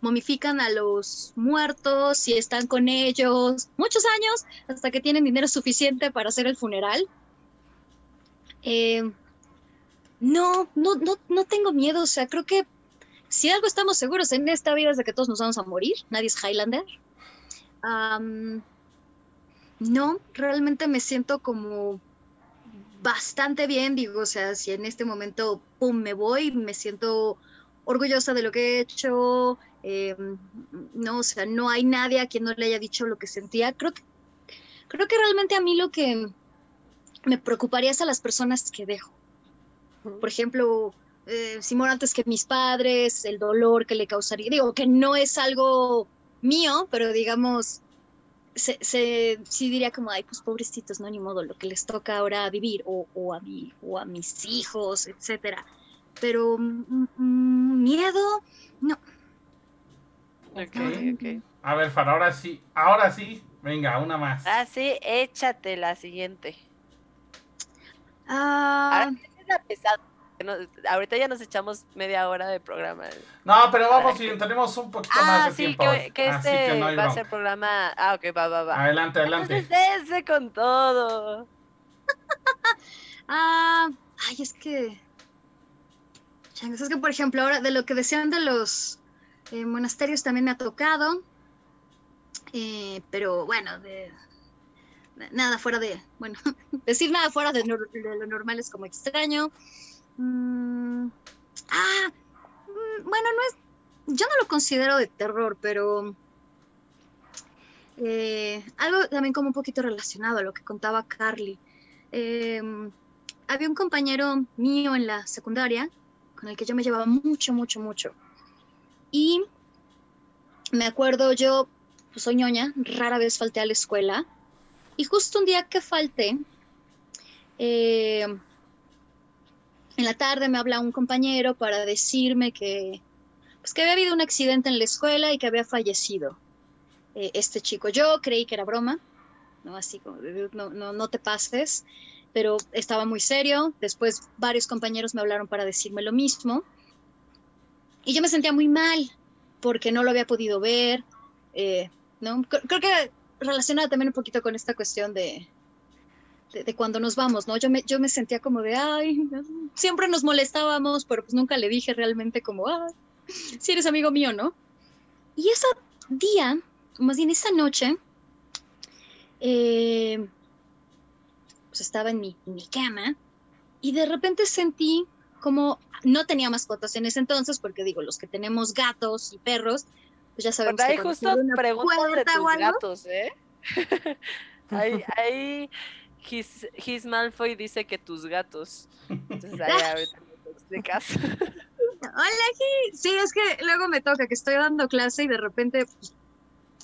momifican a los muertos y están con ellos muchos años hasta que tienen dinero suficiente para hacer el funeral. Eh, no, no, no, no tengo miedo. O sea, creo que si algo estamos seguros en esta vida es de que todos nos vamos a morir. Nadie es Highlander. Am, no, realmente me siento como bastante bien. Digo, o sea, si en este momento, pum, me voy, me siento orgullosa de lo que he hecho. eh, no, o sea, no hay nadie a quien no le haya dicho lo que sentía. Creo que, creo que realmente a mí lo que me preocuparía es a las personas que dejo por ejemplo, eh, si muero antes que mis padres, el dolor que le causaría, digo que no es algo mío, pero digamos, se, se- sí diría como, ay, pues pobrecitos, no, ni modo, lo que les toca ahora vivir, o, o a mí, o a mis hijos, etcétera. Pero mm, mm, miedo, no. Ok, Ay. ok. A ver, Fara, ahora sí, ahora sí, venga, una más. Ah, sí, échate la siguiente. Ah, Ahora, esa es la pesada. No- ahorita ya nos echamos media hora de programa. No, pero vamos bien, tenemos un poquito Ah, más de sí, tiempo. que, que así este que no hay va a ser programa. Ah, ok, va, va, va. Adelante, adelante. Entonces, ese con todo. Ah, ay, es que. Es que, por ejemplo, ahora de lo que decían de los eh, monasterios también me ha tocado. Eh, pero bueno, de, nada fuera de. Bueno, decir nada fuera de lo normal es como extraño. Mm, ah, mm, bueno, no es. Yo no lo considero de terror, pero. eh, algo también como un poquito relacionado a lo que contaba Carly. Em, había un compañero mío en la secundaria con el que yo me llevaba mucho, mucho, mucho. Y me acuerdo, yo pues, soy ñoña, rara vez falté a la escuela. Y justo un día que falté, eh, en la tarde me habla un compañero para decirme que, pues, que había habido un accidente en la escuela y que había fallecido eh, este chico. Yo creí que era broma, ¿no? Así como, no, no, no te pases pero estaba muy serio. Después varios compañeros me hablaron para decirme lo mismo. Y yo me sentía muy mal porque no lo había podido ver. eh, ¿no? Cre- Creo que relacionada también un poquito con esta cuestión de, de, de cuando nos vamos, ¿no? Yo me, yo me sentía como de, ay, siempre nos molestábamos, pero pues nunca le dije realmente como, ay, si eres amigo mío, ¿no? Y ese día, más bien esa noche, eh, pues estaba en mi, en mi cama y de repente sentí como no tenía mascotas en ese entonces, porque digo, los que tenemos gatos y perros, pues ya sabemos ahí que se justo preguntan de tus gatos, ¿eh? ahí, ahí His, His Malfoy dice que tus gatos. Entonces ahí ahorita me explicas. Hola, Gi. Sí, es que luego me toca que estoy dando clase y de repente, pues,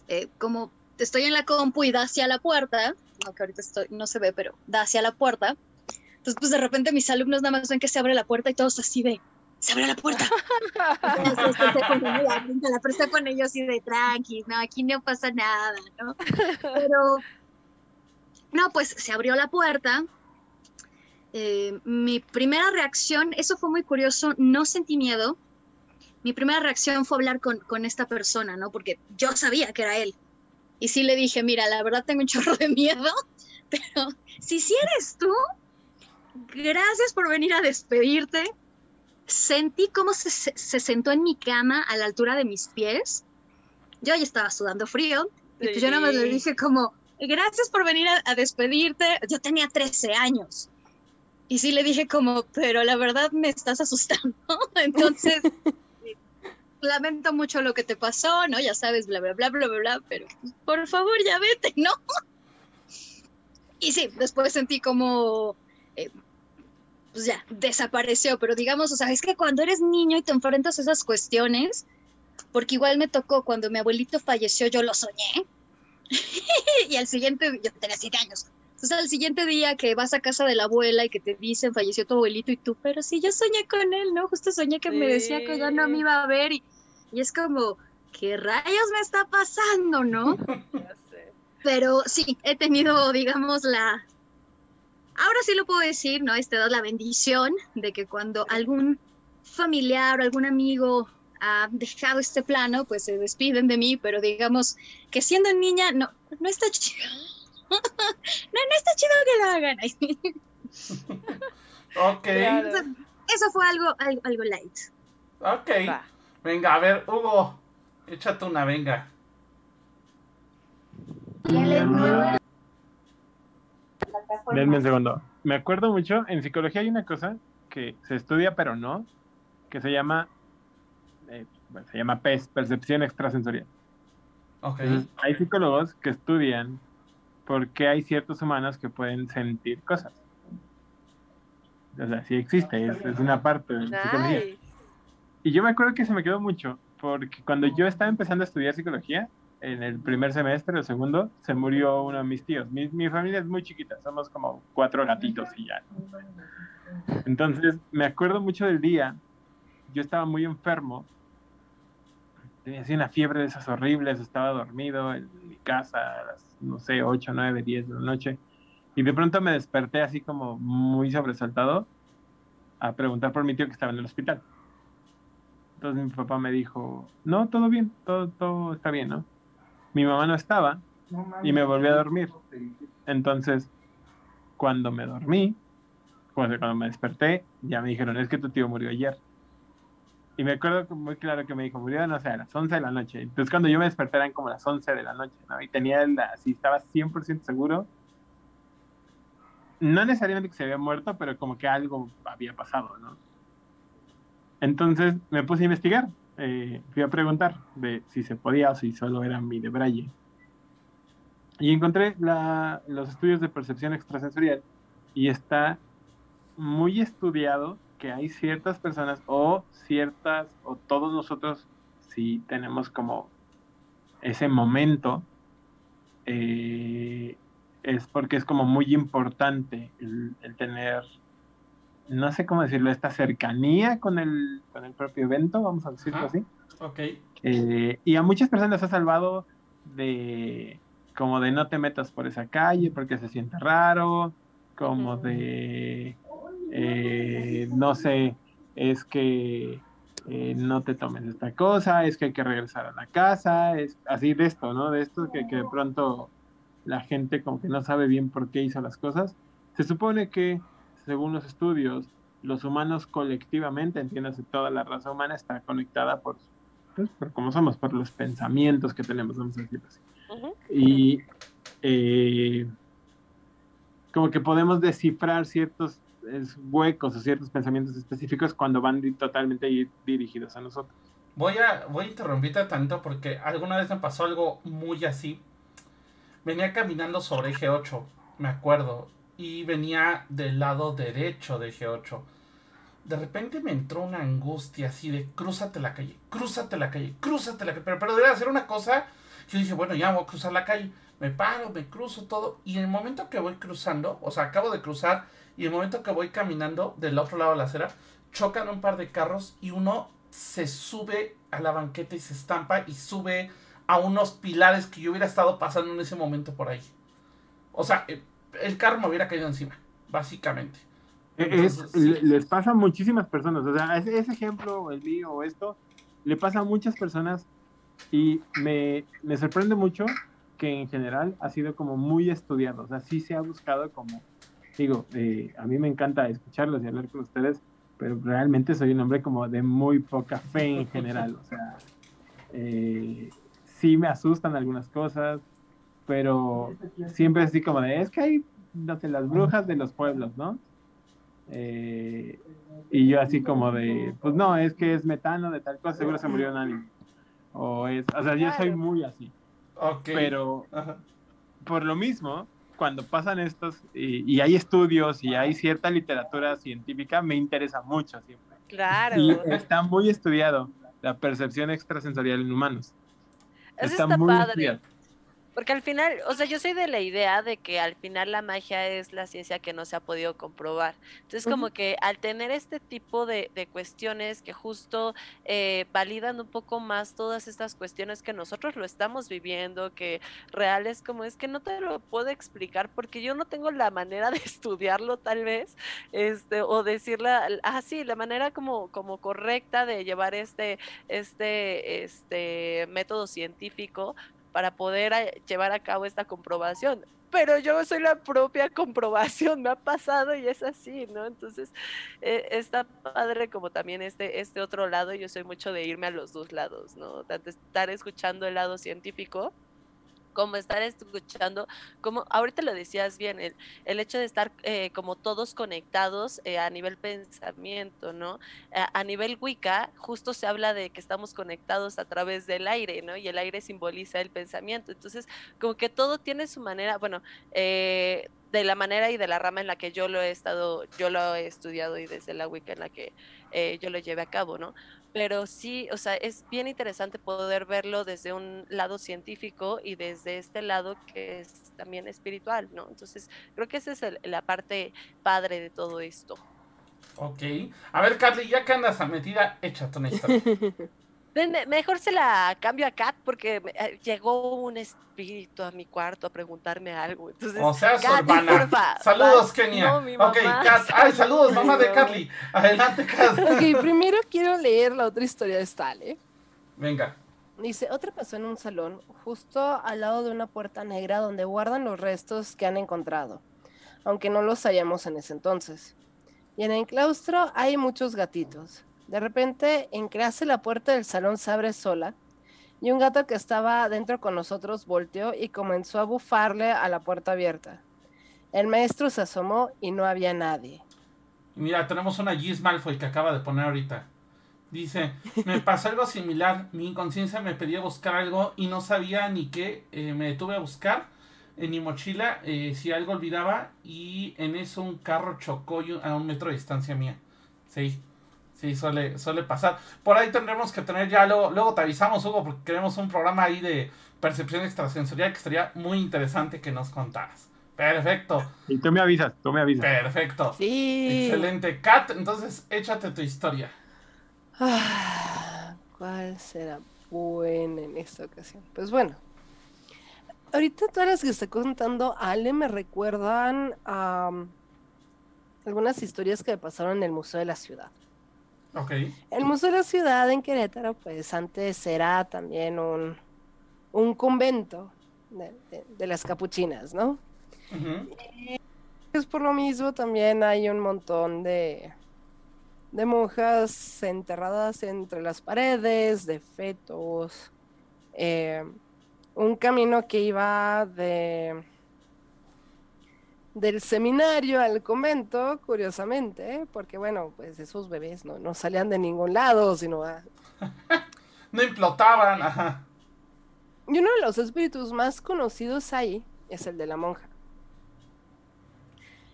eh, como estoy en la compu y da hacia la puerta, aunque ahorita estoy, no se ve, pero da hacia la puerta. Entonces, pues de repente mis alumnos nada más ven que se abre la puerta y todos así de, se abre la puerta. La presta con ellos y de tranqui, no, aquí no pasa nada, ¿no? Pero, no, pues se abrió la puerta. Eh, mi primera reacción, eso fue muy curioso, no sentí miedo. Mi primera reacción fue hablar con, con esta persona, ¿no? Porque yo sabía que era él. Y sí le dije, mira, la verdad tengo un chorro de miedo, pero si sí eres tú, gracias por venir a despedirte. Sentí cómo se, se, se sentó en mi cama a la altura de mis pies. Yo ya estaba sudando frío. Y pues yo nada más le Sí. dije como, gracias por venir a, a despedirte. Yo tenía 13 años. Y sí le dije como, pero la verdad me estás asustando. Entonces, lamento mucho lo que te pasó, ¿no? Ya sabes, bla, bla, bla, bla, bla, bla, pero por favor ya vete, ¿no? Y sí, después sentí como, eh, pues ya, desapareció, pero digamos, o sea, es que cuando eres niño y te enfrentas a esas cuestiones, porque igual me tocó cuando mi abuelito falleció, yo lo soñé, y al siguiente, yo tenía siete años, entonces al siguiente día que vas a casa de la abuela y que te dicen falleció tu abuelito y tú, pero sí, yo soñé con él, ¿no? Justo soñé que me decía que ya no me Sí. iba a ver y, y es como, ¿qué rayos me está pasando, no? Pero sí, he tenido, digamos, la... Ahora sí lo puedo decir, ¿no? Este da la bendición de que cuando algún familiar o algún amigo ha dejado este plano, pues se despiden de mí, pero digamos que siendo niña, no, no está chido. no, no está chido que lo hagan. Ok, Claro. Eso fue algo, algo, algo light. ok. Va. Venga, a ver, Hugo, échate una, venga. Denme un segundo. Me acuerdo mucho, en psicología hay una cosa que se estudia pero no, que se llama, bueno, se llama PES, percepción extrasensorial. Ok. Entonces, hay psicólogos que estudian por qué hay ciertos humanos que pueden sentir cosas. O sea, sí existe, es, es una parte de la psicología. Y yo me acuerdo que se me quedó mucho, porque cuando yo estaba empezando a estudiar psicología, en el primer semestre o segundo, se murió uno de mis tíos. Mi, mi familia es muy chiquita, somos como cuatro gatitos y ya. Entonces, me acuerdo mucho del día, yo estaba muy enfermo, tenía así una fiebre de esas horribles, estaba dormido en mi casa a las, no sé, 8, 9, 10 de la noche, y de pronto me desperté así como muy sobresaltado, a preguntar por mi tío que estaba en el hospital. Entonces mi papá me dijo, no, todo bien, todo, todo está bien, ¿no? Mi mamá no estaba y me volví a dormir. Entonces, cuando me dormí, cuando, cuando me desperté, ya me dijeron, es que tu tío murió ayer. Y me acuerdo muy claro que me dijo, murió, no sé, a las 11 de la noche. Entonces cuando yo me desperté eran como las 11 de la noche, ¿no? Y tenía, el, así, estaba 100% seguro. No necesariamente que se había muerto, pero como que algo había pasado, ¿no? Entonces me puse a investigar. Eh, fui a preguntar de si se podía o si solo era mi de Braille. Y encontré la, los estudios de percepción extrasensorial y está muy estudiado que hay ciertas personas o ciertas o todos nosotros si tenemos como ese momento eh, es porque es como muy importante el, tener no sé cómo decirlo esta cercanía con el con el propio evento vamos a decirlo así. Ok. Eh, y a muchas personas ha salvado de como de no te metas por esa calle porque se siente raro como de eh, no sé, es que eh, no te tomes esta cosa, es que hay que regresar a la casa, es así de esto, ¿no? De esto que, que de pronto la gente como que no sabe bien por qué hizo las cosas. Se supone que, según los estudios, los humanos colectivamente, entiéndase, toda la raza humana está conectada por, pues, por cómo somos, por los pensamientos que tenemos, vamos a decirlo así. Y eh, como que podemos descifrar ciertos es huecos o ciertos pensamientos específicos cuando van totalmente dirigidos a nosotros. Voy a, voy a interrumpirte tanto porque alguna vez me pasó algo muy así. Venía caminando sobre G8, me acuerdo, y venía del lado derecho de G8. De repente me entró una angustia así de crúzate la calle, crúzate la calle, crúzate la calle. Pero, pero debe hacer una cosa. Yo dije, bueno, ya voy a cruzar la calle. Me paro, me cruzo todo. Y en el momento que voy cruzando, o sea, acabo de cruzar y el momento que voy caminando del otro lado de la acera, chocan un par de carros y uno se sube a la banqueta y se estampa y sube a unos pilares que yo hubiera estado pasando en ese momento por ahí. O sea, eh, el carro me hubiera caído encima, básicamente. E-, les pasa a muchísimas personas, o sea, ese, ejemplo, el mío o esto, le pasa a muchas personas y me, me sorprende mucho que en general ha sido como muy estudiado, o sea, sí se ha buscado como digo, eh, a mí me encanta escucharlos y hablar con ustedes, pero realmente soy un hombre como de muy poca fe en general, o sea, eh, sí me asustan algunas cosas, pero siempre así como de, es que hay, no sé, las brujas de los pueblos, ¿no? Eh, y yo así como de, pues no, es que es metano de tal cosa, seguro se murió un O es, o sea, yo soy muy así. Pero por lo mismo, cuando pasan estos y, hay estudios y hay cierta literatura científica, me interesa mucho siempre. Claro. Y está muy estudiado la percepción extrasensorial en humanos. está, muy padre. Porque al final, o sea, yo soy de la idea de que al final la magia es la ciencia que no se ha podido comprobar. Entonces, como que al tener este tipo de, cuestiones que justo eh, validan un poco más todas estas cuestiones que nosotros lo estamos viviendo, que reales como es que no te lo puedo explicar porque yo no tengo la manera de estudiarlo tal vez, este, o decirla, ah, sí, la manera como, como correcta de llevar este, este, este método científico, para poder eh, llevar a cabo esta comprobación. Pero yo soy la propia comprobación, me ha pasado y es así, ¿no? Entonces, eh, está padre como también este, este otro lado, yo soy mucho de irme a los dos lados, ¿no? Tanto estar escuchando el lado científico como estar escuchando, como ahorita lo decías bien, el, el hecho de estar eh, como todos conectados eh, a nivel pensamiento, ¿no? A, nivel Wicca, justo se habla de que estamos conectados a través del aire, ¿no? Y el aire simboliza el pensamiento. Entonces, como que todo tiene su manera, bueno, eh, de la manera y de la rama en la que yo lo he estado, yo lo he estudiado y desde la Wicca en la que yo lo lleve a cabo, ¿no? Pero sí, o sea, es bien interesante poder verlo desde un lado científico y desde este lado que es también espiritual, ¿no? Entonces, creo que esa es la parte padre de todo esto. Ok. A ver, Carly, ya que andas a metida, échate una historia. Mejor se la cambio a Kat porque eh, llegó un espíritu a mi cuarto a preguntarme algo. Entonces, O sea, Kat, Saludos. Kenia. No, mi ok, mamá. Kat. Ay, saludos, mamá de. Carly. Adelante, Kat. Ok, primero quiero leer la otra historia de Stale. Venga. Dice, otra pasó en un salón, justo al lado de una puerta negra donde guardan los restos que han encontrado, aunque no los hallamos en ese entonces. Y en el claustro hay muchos gatitos. De repente, en clase la puerta del salón se abre sola y un gato que estaba dentro con nosotros volteó y comenzó a bufarle a la puerta abierta. El maestro se asomó y no había nadie. Mira, tenemos una Giz Malfoy que acaba de poner ahorita. Dice, me pasó algo similar. Mi inconsciencia me pedía buscar algo y no sabía ni qué. Eh, me detuve a buscar en mi mochila eh, si algo olvidaba y en eso un carro chocó a un metro de distancia mía. Sí, sí, suele, suele pasar. Por ahí tendremos que tener ya, luego, luego te avisamos, Hugo, porque queremos un programa ahí de percepción extrasensorial que estaría muy interesante que nos contaras. Perfecto, Y tú me avisas, tú me avisas. perfecto. Sí. Excelente. Kat, entonces échate tu historia. Ah, ¿Cuál será buena en esta ocasión? Pues bueno, ahorita todas las que está contando Ale me recuerdan a um, algunas historias que me pasaron en el Museo de la Ciudad. Ok. El Museo de la Ciudad en Querétaro, pues antes era también un, un convento de, de- de las capuchinas, ¿no? Pues por lo mismo también hay un montón de, de monjas enterradas entre las paredes, de fetos, eh, un camino que iba de del seminario al convento, curiosamente, ¿eh? porque bueno, pues esos bebés no, no salían de ningún lado, sino a, No implotaban, ajá. Y uno de los espíritus más conocidos ahí es el de la monja.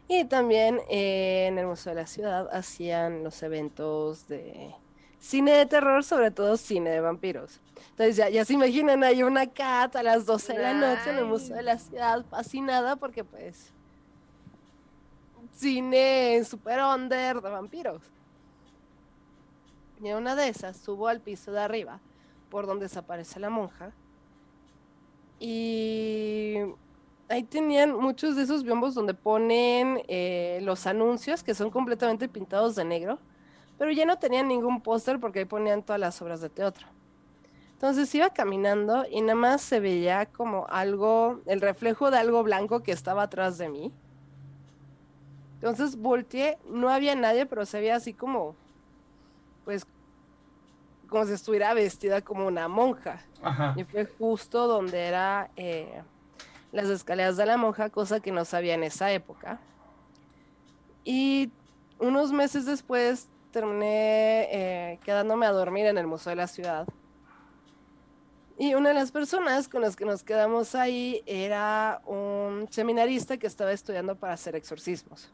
Y también eh, en el Museo de la Ciudad hacían los eventos de cine de terror, sobre todo cine de vampiros. Entonces ya, ya se imaginan, hay una cat a las 12 de la noche en el Museo de la Ciudad fascinada porque pues cine super under de vampiros. Y en una de esas subo al piso de arriba, por donde desaparece la monja. Y ahí tenían muchos de esos biombos donde ponen eh, los anuncios que son completamente pintados de negro, pero ya no tenían ningún póster porque ahí ponían todas las obras de teatro. Entonces iba caminando y nada más se veía como algo, el reflejo de algo blanco que estaba atrás de mí. Entonces volteé, no había nadie, pero se veía así como, pues, como si estuviera vestida como una monja. Ajá. Y fue justo donde era eh, las escaleras de la monja, cosa que no sabía en esa época. Y unos meses después terminé eh, quedándome a dormir en el Museo de la Ciudad. Y una de las personas con las que nos quedamos ahí era un seminarista que estaba estudiando para hacer exorcismos.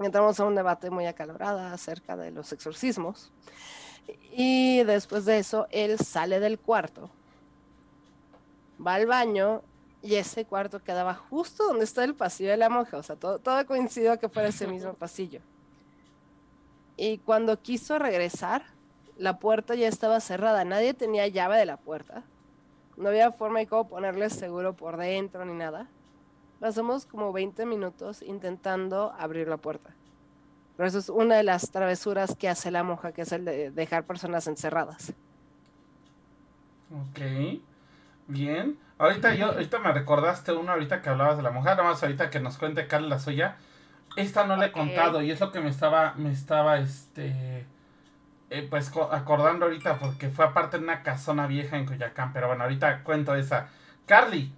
Entramos a un debate muy acalorado acerca de los exorcismos. Y después de eso, él sale del cuarto, va al baño y ese cuarto quedaba justo donde está el pasillo de la monja. O sea, todo, todo coincidió que fuera ese mismo pasillo. Y cuando quiso regresar, la puerta ya estaba cerrada. Nadie tenía llave de la puerta. No había forma de cómo ponerle seguro por dentro ni nada. Pasamos como 20 minutos intentando abrir la puerta. Pero eso es una de las travesuras que hace la monja, que es el de dejar personas encerradas. Ok. Bien. Ahorita yo, ahorita me recordaste uno ahorita que hablabas de la monja, nada más ahorita que nos cuente Carla la suya. Esta no la he contado y es lo que me estaba, me estaba, este, eh, pues co- acordando ahorita porque fue aparte en una casona vieja en Coyacán, pero bueno, ahorita cuento esa. Carly,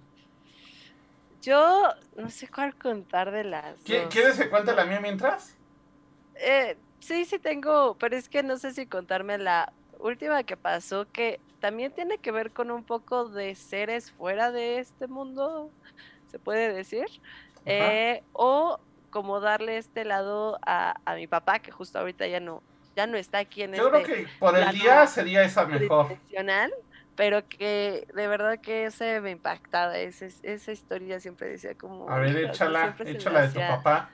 Yo no sé cuál contar de las. ¿qui- dos. ¿quieres que cuente la mía mientras? Eh, sí, sí tengo, pero es que no sé si contarme la última que pasó, que también tiene que ver con un poco de seres fuera de este mundo, se puede decir, eh, o como darle este lado a, a mi papá, que justo ahorita ya no, ya no está aquí en Yo creo este que por el día sería esa mejor. Pero que de verdad que ese me impactaba, ese, esa historia siempre decía como... A ver, échala, échala de tu papá.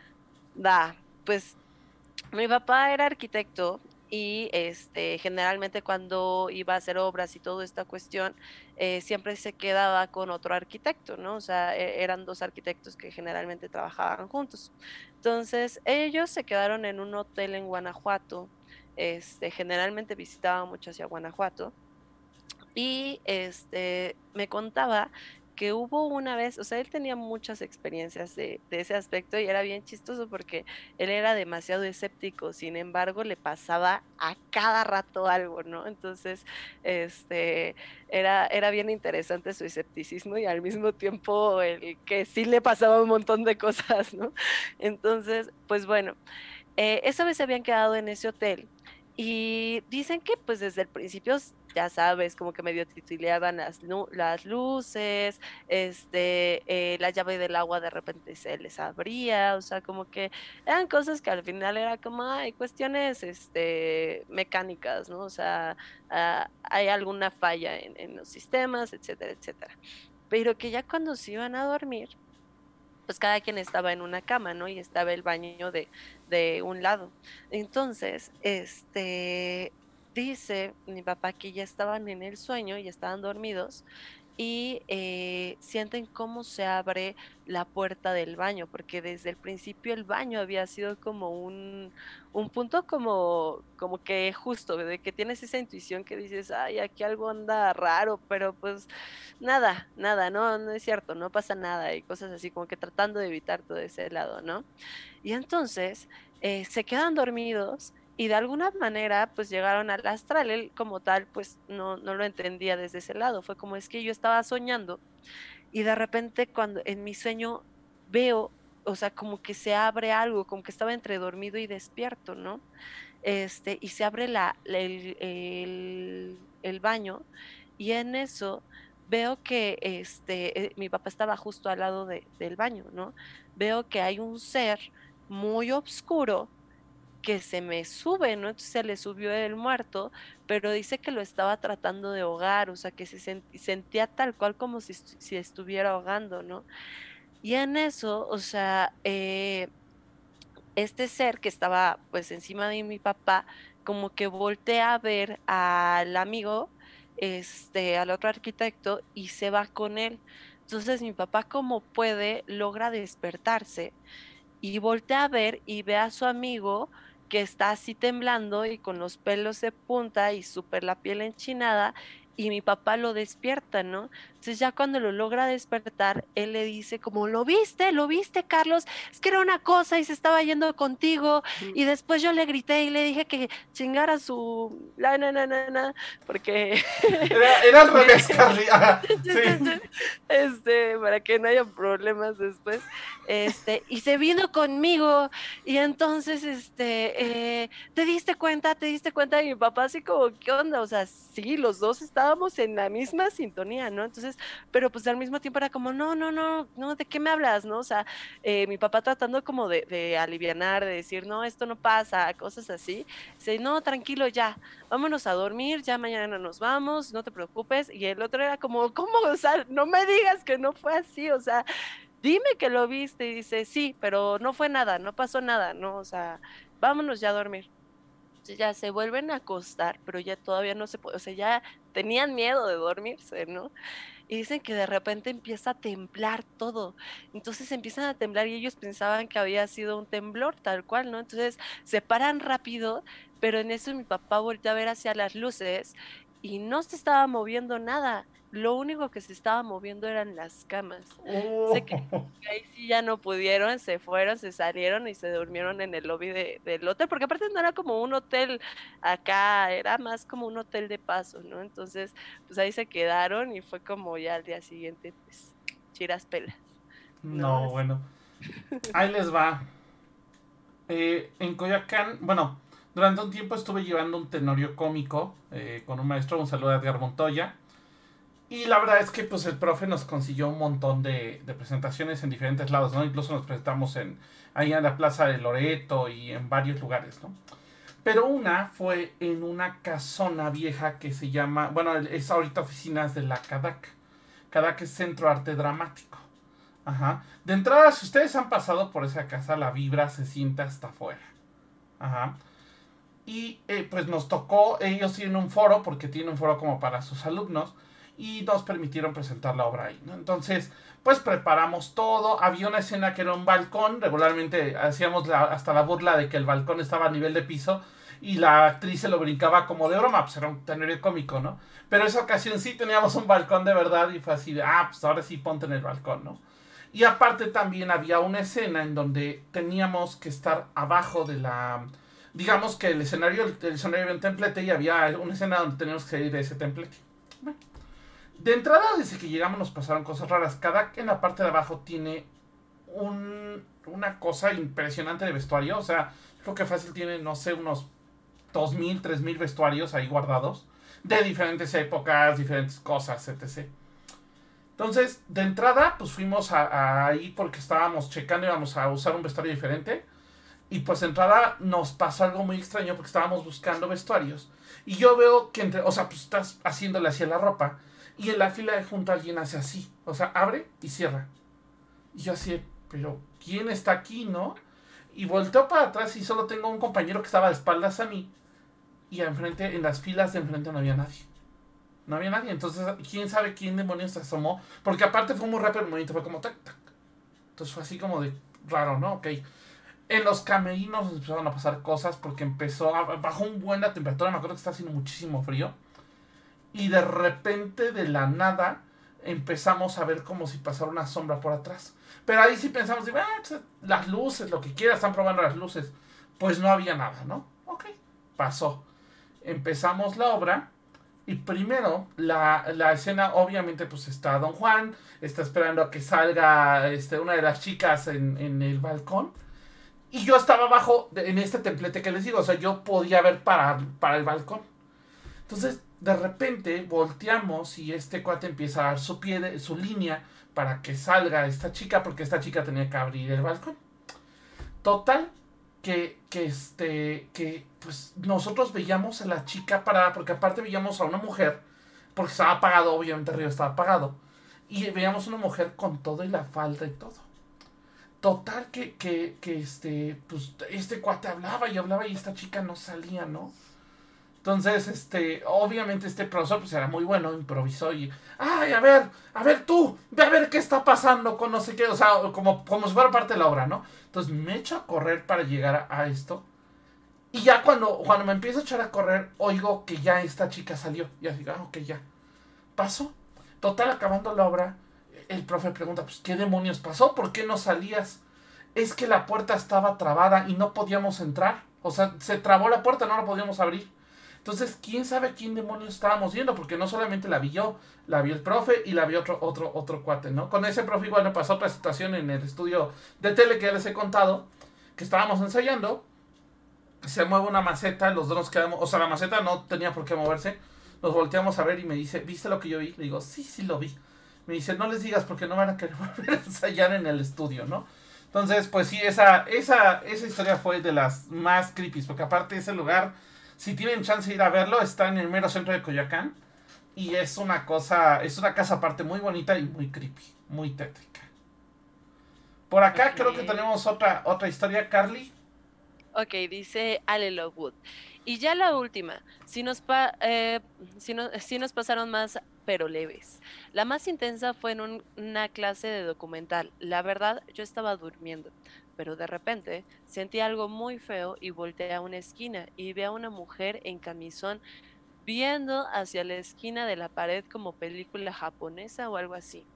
Da, pues mi papá era arquitecto y este generalmente cuando iba a hacer obras y toda esta cuestión eh, siempre se quedaba con otro arquitecto, ¿no? O sea, e- eran dos arquitectos que generalmente trabajaban juntos. Entonces, ellos se quedaron en un hotel en Guanajuato. Este, generalmente visitaba mucho hacia Guanajuato. Y este me contaba que hubo una vez, o sea, él tenía muchas experiencias de, ese aspecto y era bien chistoso porque él era demasiado escéptico, sin embargo, le pasaba a cada rato algo, ¿no? Entonces, este, era, era bien interesante su escepticismo y al mismo tiempo el que sí le pasaba un montón de cosas, ¿no? Entonces, pues bueno, eh, esa vez se habían quedado en ese hotel y dicen que pues desde el principio, ya sabes, como que medio tituleaban las, las luces, este, eh, la llave del agua de repente se les abría, o sea, como que eran cosas que al final era como, hay cuestiones, este, mecánicas, ¿no? O sea, ah, hay alguna falla en, en los sistemas, etcétera, etcétera. Pero que ya cuando se iban a dormir, pues cada quien estaba en una cama, ¿no? Y estaba el baño de, de un lado. Entonces, este, dice mi papá que ya estaban en el sueño y estaban dormidos y eh, sienten cómo se abre la puerta del baño, porque desde el principio el baño había sido como un, un punto como, como que justo, de que tienes esa intuición que dices, ay, aquí algo anda raro, pero pues nada, nada, no, no es cierto, no pasa nada y cosas así, como que tratando de evitar todo ese lado, ¿no? Y entonces eh, se quedan dormidos y de alguna manera pues llegaron al astral. Él como tal pues no, no lo entendía desde ese lado. Fue como es que yo estaba soñando y de repente cuando en mi sueño veo, o sea, como que se abre algo, como que estaba entre dormido y despierto, ¿no? Este, y se abre la, el- el baño y en eso veo que este, eh, mi papá estaba justo al lado de- del baño, ¿no? Veo que hay un ser muy oscuro que se me sube, ¿no? Entonces se le subió el muerto, pero dice que lo estaba tratando de ahogar, o sea, que se sent- sentía tal cual como si, si estuviera ahogando, ¿no? Y en eso, o sea, eh, este ser que estaba pues encima de mi papá, como que voltea a ver al amigo, este, al otro arquitecto y se va con él. Entonces mi papá como puede logra despertarse y voltea a ver y ve a su amigo que está así temblando y con los pelos de punta y súper la piel enchinada y mi papá lo despierta, ¿no? Entonces ya cuando lo logra despertar, él le dice como, ¿lo viste? ¿Lo viste, Carlos? Es que era una cosa y se estaba yendo contigo y después yo le grité y le dije que chingara su... La, na, na, na, na, porque... Era, era al revés, sí. este, para que no haya problemas después, este, y se vino conmigo, y entonces, este, eh, ¿te diste cuenta? ¿Te diste cuenta? Y mi papá así como, ¿qué onda? O sea, sí, los dos estábamos en la misma sintonía, ¿no? Entonces, pero pues al mismo tiempo era como, no, no, no, no, ¿de qué me hablas? ¿No? O sea, eh, mi papá tratando como de, de alivianar, de decir, no, esto no pasa, cosas así, dice, no, tranquilo, ya, vámonos a dormir, ya mañana nos vamos, no te preocupes. Y el otro era como, ¿cómo? O sea, no me digas que no fue así, o sea, dime que lo viste. Y dice, sí, pero no fue nada, no pasó nada, ¿no? O sea, vámonos ya a dormir. Ya se vuelven a acostar, pero ya todavía no se puede, o sea, ya tenían miedo de dormirse, ¿no? Y dicen que de repente empieza a temblar todo. Entonces empiezan a temblar y ellos pensaban que había sido un temblor tal cual, ¿no? Entonces se paran rápido, pero en eso mi papá voltea a ver hacia las luces y no se estaba moviendo nada. Lo único que se estaba moviendo eran las camas. Sé que ahí sí ya no pudieron, se fueron, se salieron y se durmieron en el lobby de- del hotel, porque aparte no era como un hotel acá, era más como un hotel de paso, ¿no? Entonces, pues ahí se quedaron y fue como ya al día siguiente, pues, chiras pelas. No, No, bueno. Ahí les va. Eh, en Coyoacán, bueno, durante un tiempo estuve llevando un tenorio cómico eh, con un maestro, un saludo a Edgar Montoya. Y la verdad es que pues el profe nos consiguió un montón de, presentaciones en diferentes lados, ¿no? Incluso nos presentamos en, ahí en la Plaza de Loreto y en varios lugares, ¿no? Pero una fue en una casona vieja que se llama, bueno, es ahorita oficinas de la CADAC. CADAC es Centro Arte Dramático. Ajá. De entrada, si ustedes han pasado por esa casa, la vibra se siente hasta afuera. Ajá. Y eh, pues nos tocó, ellos tienen un foro, porque tienen un foro como para sus alumnos, y nos permitieron presentar la obra ahí, ¿no? Entonces, pues preparamos todo, había una escena que era un balcón, regularmente hacíamos hasta la burla de que el balcón estaba a nivel de piso, y la actriz se lo brincaba como de broma, pues era un tener cómico, ¿no? Pero esa ocasión sí teníamos un balcón de verdad, y fue así de, ah, pues ahora sí ponte en el balcón, ¿no? Y aparte también había una escena en donde teníamos que estar abajo de la... Digamos que el escenario, el escenario era un templete y había una escena donde teníamos que salir de ese templete. Bueno. De entrada, desde que llegamos nos pasaron cosas raras. Cada en la parte de abajo tiene un, una cosa impresionante de vestuario. O sea, creo que fácil tiene, no sé, unos 2.000, 3.000 vestuarios ahí guardados. De diferentes épocas, diferentes cosas, etc. Entonces, de entrada, pues fuimos a, ahí porque estábamos checando, íbamos a usar un vestuario diferente. Y pues entrada nos pasó algo muy extraño porque estábamos buscando vestuarios. Y yo veo que entre, o sea, pues estás haciéndole así a la ropa. Y en la fila de junto alguien hace así. O sea, abre y cierra. Y yo así, pero ¿quién está aquí, no? Y volteo para atrás y solo tengo un compañero que estaba de espaldas a mí. Y enfrente, en las filas de enfrente no había nadie. No había nadie. Entonces, ¿quién sabe quién demonios se asomó? Porque aparte fue muy rápido el movimiento, fue como tac, tac. Entonces fue así como de raro, ¿no? Ok. En los camerinos nos empezaron a pasar cosas porque empezó, a- bajó un buen la temperatura, me acuerdo que está haciendo muchísimo frío. Y de repente, de la nada, empezamos a ver como si pasara una sombra por atrás. Pero ahí sí pensamos, "Ah, pues, las luces, lo que quiera, están probando las luces. Pues no había nada, ¿no? Ok, pasó. Empezamos la obra y primero la, la escena, obviamente, pues está Don Juan, está esperando a que salga este, una de las chicas en, en el balcón. Y yo estaba abajo en este templete que les digo, o sea, yo podía ver para, para el balcón. Entonces, de repente volteamos y este cuate empieza a dar su pie, de- su línea para que salga esta chica, porque esta chica tenía que abrir el balcón. Total, que, que este, que pues nosotros veíamos a la chica parada, porque aparte veíamos a una mujer, porque estaba apagado, obviamente arriba estaba apagado, y veíamos una mujer con todo y la falda y todo. Total que, que, que este, pues este cuate hablaba y hablaba y esta chica no salía, ¿no? Entonces, este, obviamente este profesor pues era muy bueno, improvisó y, ay, a ver, a ver tú, ve a ver qué está pasando con no sé qué, o sea, como, como si fuera parte de la obra, ¿no? Entonces me echo a correr para llegar a, esto. Y ya cuando, cuando me empiezo a echar a correr, oigo que ya esta chica salió. Y así, ah, ok, ya. Pasó. Total, acabando la obra, el profe pregunta, pues, ¿qué demonios pasó? ¿Por qué no salías? Es que la puerta estaba trabada y no podíamos entrar. O sea, se trabó la puerta, no la podíamos abrir. Entonces, quién sabe quién demonios estábamos viendo, porque no solamente la vi yo, la vio el profe y la vio otro, otro, otro cuate, ¿no? Con ese profe igual me pasó otra situación en el estudio de tele que ya les he contado, que estábamos ensayando, se mueve una maceta, los dos nos quedamos, o sea, la maceta no tenía por qué moverse, nos volteamos a ver y me dice, ¿viste lo que yo vi? Le digo, sí, sí lo vi. Me dice, no les digas porque no van a querer volver a ensayar en el estudio, ¿no? Entonces, pues sí, esa, esa, esa historia fue de las más creepy, porque aparte ese lugar, si tienen chance de ir a verlo, está en el mero centro de Coyoacán. Y es una cosa, es una casa aparte muy bonita y muy creepy, muy tétrica. Por acá creo que tenemos otra, otra historia, Carly. Ok, dice Ale Lovewood. Y ya la última, si nos, pa- eh, si no- si nos pasaron más, pero leves. La más intensa fue en un- una clase de documental. La verdad, yo estaba durmiendo, pero de repente sentí algo muy feo y volteé a una esquina y vi a una mujer en camisón viendo hacia la esquina de la pared como película japonesa o algo así.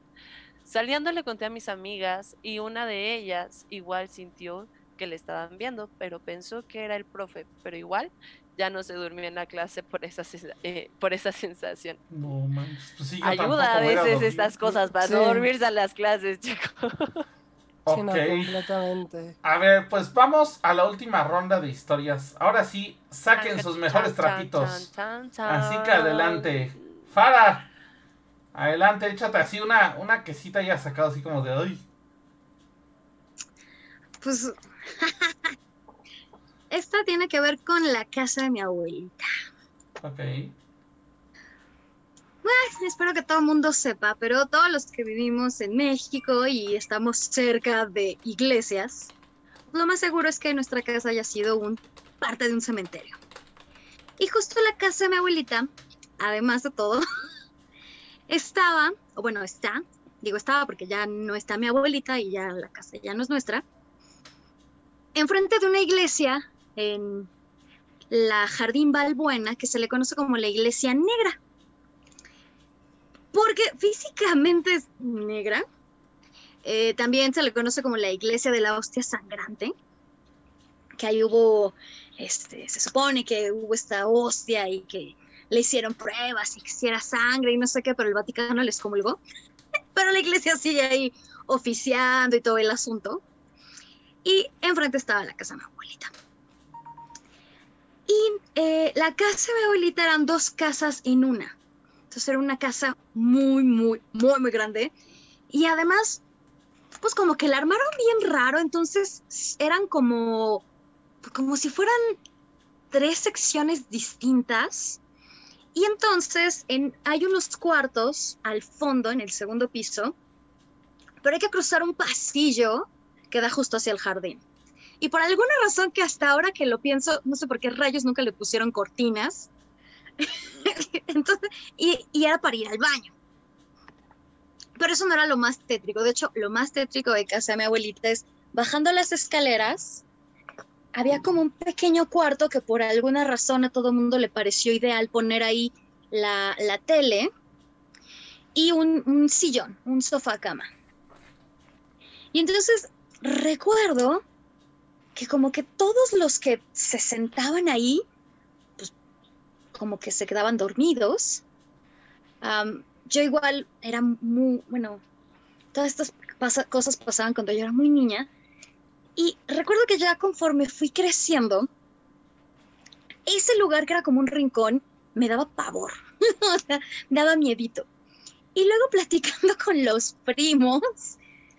Saliendo le conté a mis amigas y una de ellas igual sintió que le estaban viendo, pero pensó que era el profe, pero igual ya no se durmió en la clase por esa, sensa- eh, por esa sensación. No manches, pues sí, yo Ayuda a veces estas cosas para Sí. no dormirse a las clases, chicos. Sí, no, Ok. completamente. A ver, pues vamos a la última ronda de historias. Ahora sí, saquen sus mejores trapitos. Así que adelante. Fara, adelante, échate así una, una quesita ya sacado así como de ay. Pues esta tiene que ver con la casa de mi abuelita. Ok. Espero que todo el mundo sepa, pero todos los que vivimos en México y estamos cerca de iglesias, lo más seguro es que nuestra casa haya sido un parte de un cementerio. Y justo la casa de mi abuelita, además de todo, estaba, o bueno, está, digo estaba porque ya no está mi abuelita y ya la casa ya no es nuestra, enfrente de una iglesia en la Jardín Balbuena, que se le conoce como la Iglesia Negra. Porque físicamente es negra. Eh, también se le conoce como la Iglesia de la Hostia Sangrante, que ahí hubo, este, se supone que hubo esta hostia y que le hicieron pruebas y que hiciera sangre y no sé qué, pero el Vaticano les comulgó. pero la iglesia sigue ahí oficiando y todo el asunto. Y enfrente estaba la casa de mi abuelita. Y eh, la casa de mi abuelita eran dos casas en una. Entonces era una casa muy, muy, muy, muy grande. Y además, pues como que la armaron bien raro. Entonces eran como, como si fueran tres secciones distintas. Y entonces en, hay unos cuartos al fondo, en el segundo piso, pero hay que cruzar un pasillo que da justo hacia el jardín. Y por alguna razón que hasta ahora que lo pienso, no sé por qué rayos nunca le pusieron cortinas. Entonces, y, era para ir al baño. Pero eso no era lo más tétrico. De hecho, lo más tétrico de casa de mi abuelita es bajando las escaleras, había como un pequeño cuarto que por alguna razón a todo el mundo le pareció ideal poner ahí la, la tele y un, un sillón, un sofá cama. Y entonces recuerdo que como que todos los que se sentaban ahí, pues como que se quedaban dormidos. yo igual era muy, bueno, todas estas cosas pasaban cuando yo era muy niña. Y recuerdo que ya conforme fui creciendo, ese lugar que era como un rincón me daba pavor, me daba miedito. Y luego platicando con los primos,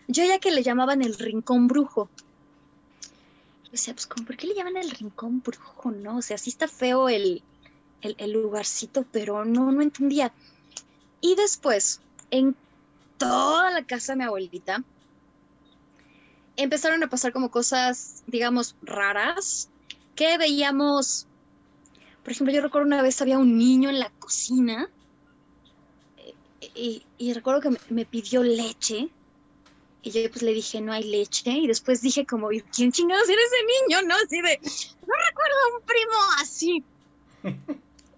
yo ya que le llamaban el rincón brujo. Yo decía, pues, ¿por qué le llaman el rincón brujo? No, o sea, sí está feo el, el, lugarcito, pero no, no entendía. Y después, en toda la casa de mi abuelita, empezaron a pasar como cosas, digamos, raras, que veíamos, por ejemplo, yo recuerdo una vez había un niño en la cocina eh, y, recuerdo que me, pidió leche y yo pues le dije, no hay leche. Y después dije como, ¿quién chingados era ese niño? ¿No? Así de, no recuerdo a un primo así.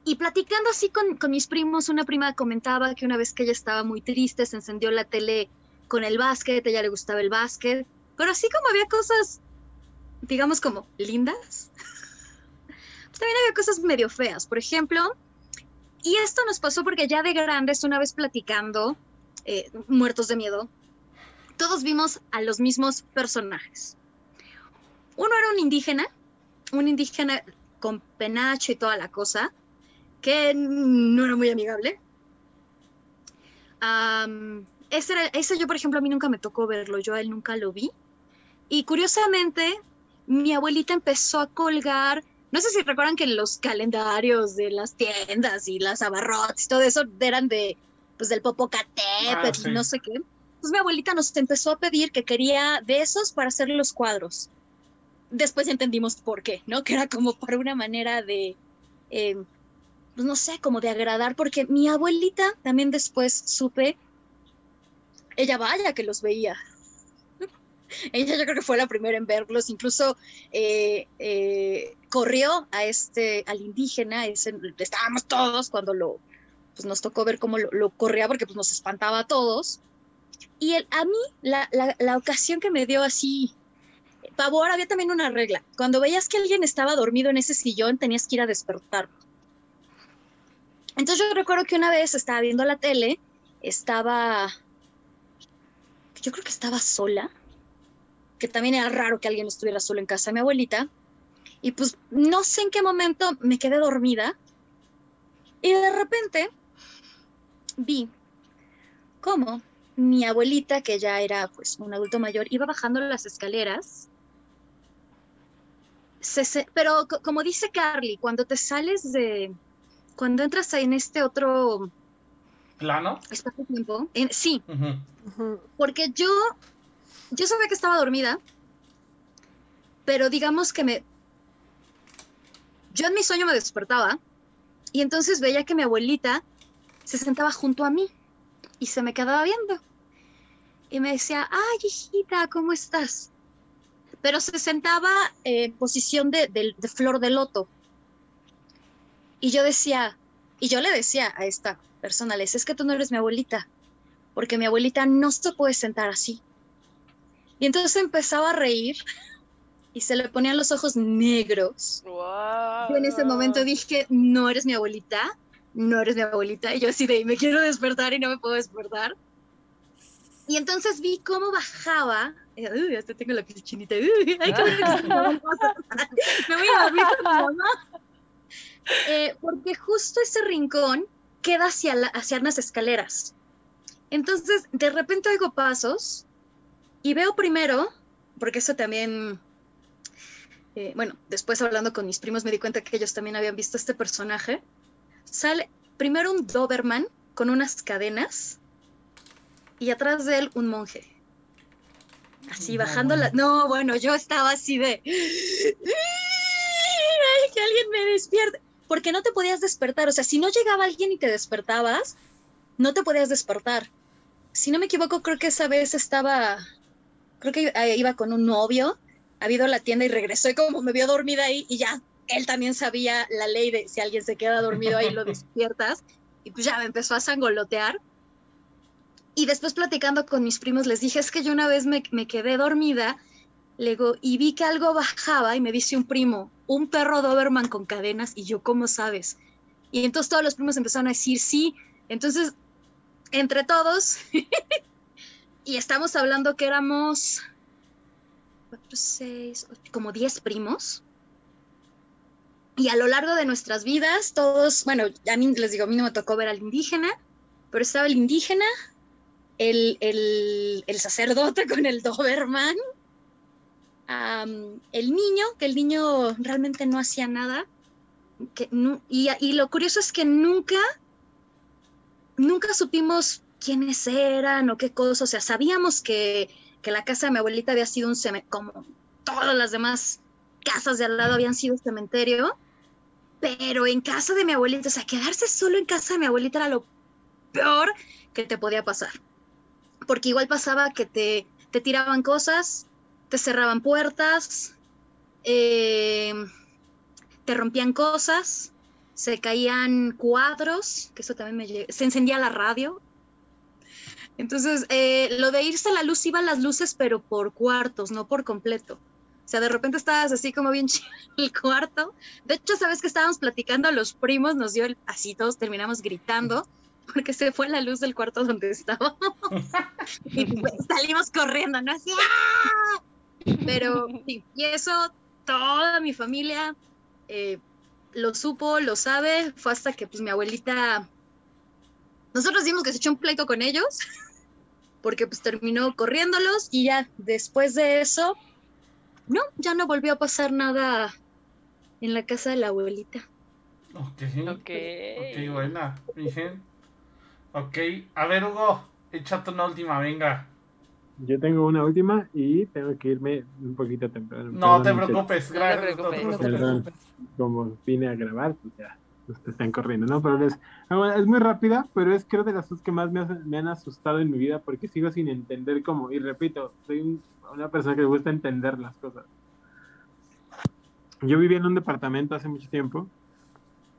y platicando así con, con, mis primos, una prima comentaba que una vez que ella estaba muy triste, se encendió la tele con el básquet, a ella le gustaba el básquet. Pero así como había cosas, digamos como lindas, pues también había cosas medio feas. Por ejemplo, y esto nos pasó porque ya de grandes, una vez platicando, eh, muertos de miedo, todos vimos a los mismos personajes. Uno era un indígena, un indígena con penacho y toda la cosa, que no era muy amigable. ese, ese, yo, por ejemplo, a mí nunca me tocó verlo, yo a él nunca lo vi. Y curiosamente, mi abuelita empezó a colgar, no sé si recuerdan que los calendarios de las tiendas y las abarrotes y todo eso eran de, pues del Popocatépetl ah, y no sé qué pues mi abuelita nos empezó a pedir que quería de esos para hacer los cuadros. Después entendimos por qué, ¿no? Que era como para una manera de, eh, pues no sé, como de agradar, porque mi abuelita también después supe, ella vaya que los veía. ella yo creo que fue la primera en verlos, incluso eh, eh, corrió a este, al indígena, ese, estábamos todos cuando lo, pues nos tocó ver cómo lo, lo corría porque pues nos espantaba a todos y el, a mí, la, la, ocasión que me dio así pavor, había también una regla. Cuando veías que alguien estaba dormido en ese sillón, tenías que ir a despertarlo. Entonces yo recuerdo que una vez estaba viendo la tele, estaba, yo creo que estaba sola, que también era raro que alguien estuviera solo en casa de mi abuelita, y pues no sé en qué momento me quedé dormida, y de repente vi cómo mi abuelita, que ya era pues un adulto mayor, iba bajando las escaleras. pero como dice Carly, cuando te sales de, cuando entras en este otro plano, espacio-tiempo, sí, porque yo, yo sabía que estaba dormida, pero digamos que me, yo en mi sueño me despertaba Y entonces veía que mi abuelita se sentaba junto a mí y se me quedaba viendo. Y me decía, ay, hijita, ¿cómo estás? Pero se sentaba en posición de, de- de flor de loto. Y yo decía, y yo le decía a esta persona, le decía, es que tú no eres mi abuelita, porque mi abuelita no se puede sentar así. Y entonces empezaba a reír y se le ponían los ojos negros. Wow. Yo en ese momento dije, no eres mi abuelita, no eres mi abuelita. Y yo así de, me quiero despertar y no me puedo despertar. Y entonces vi cómo bajaba. Uy, hasta tengo la piel chinita. Uy, ay, bueno que me. Me voy a dormir con mi mamá. Eh, porque justo ese rincón queda hacia, la- hacia unas escaleras. Entonces, de repente oigo pasos y veo primero, porque eso también eh, bueno, después hablando con mis primos me di cuenta que ellos también habían visto este personaje. Sale primero un Doberman con unas cadenas y atrás de él un monje. Así bajando la... No, bueno, yo estaba así de... "Ay, Que alguien me despierte. Porque no te podías despertar. O sea, si no llegaba alguien y te despertabas, no te podías despertar. Si no me equivoco, creo que esa vez estaba... Creo que iba con un novio ha ido a la tienda y regresó y como me vio dormida ahí y ya él también sabía la ley de si alguien se queda dormido ahí lo despiertas y pues ya me empezó a sangolotear y después platicando con mis primos les dije es que yo una vez me, me quedé dormida le digo, y vi que algo bajaba y me dice un primo un perro Doberman con cadenas y yo ¿cómo sabes? y entonces todos los primos empezaron a decir sí entonces entre todos y estamos hablando que éramos cuatro, seis, ocho, como diez primos. Y a lo largo de nuestras vidas, todos, bueno, a mí les digo, a mí no me tocó ver al indígena, pero estaba el indígena, el, el, el sacerdote con el Doberman, am, el niño, que el niño realmente no hacía nada. Y, y lo curioso es que nunca, nunca supimos quiénes eran o qué cosas, o sea, sabíamos que que la casa de mi abuelita había sido un cementerio, como todas las demás casas de al lado habían sido cementerio, pero en casa de mi abuelita, o sea, quedarse solo en casa de mi abuelita era lo peor que te podía pasar. Porque igual pasaba que te, te tiraban cosas, te cerraban puertas, eh, te rompían cosas, se caían cuadros, que eso también me se encendía la radio, entonces, eh, lo de irse la luz iban las luces, pero por cuartos, no por completo. O sea, de repente estabas así como bien chido en el cuarto. De hecho, sabes que estábamos platicando a los primos, nos dio el, así todos terminamos gritando porque se fue la luz del cuarto donde estábamos. y pues, salimos corriendo, ¿no? Así, ¡ah! Pero sí, y eso toda mi familia eh, lo supo, lo sabe. Fue hasta que pues mi abuelita nosotros dimos que se echó un pleito con ellos, porque pues terminó corriéndolos y ya después de eso, no, ya no volvió a pasar nada en la casa de la abuelita. Ok. Ok. Ok, buena. Bien. Ok. A ver, Hugo, échate una última, venga. Yo tengo una última y tengo que irme un poquito temprano. No Perdón, te preocupes, gracias. preocupes. No te Perdón. preocupes. Como vine a grabar, pues ya, pues te están corriendo, ¿no? Pero les, ah, es muy rápida, pero es creo de las cosas que más me han asustado en mi vida porque sigo sin entender cómo, y repito, soy un- una persona que le gusta entender las cosas. Yo vivía en un departamento hace mucho tiempo,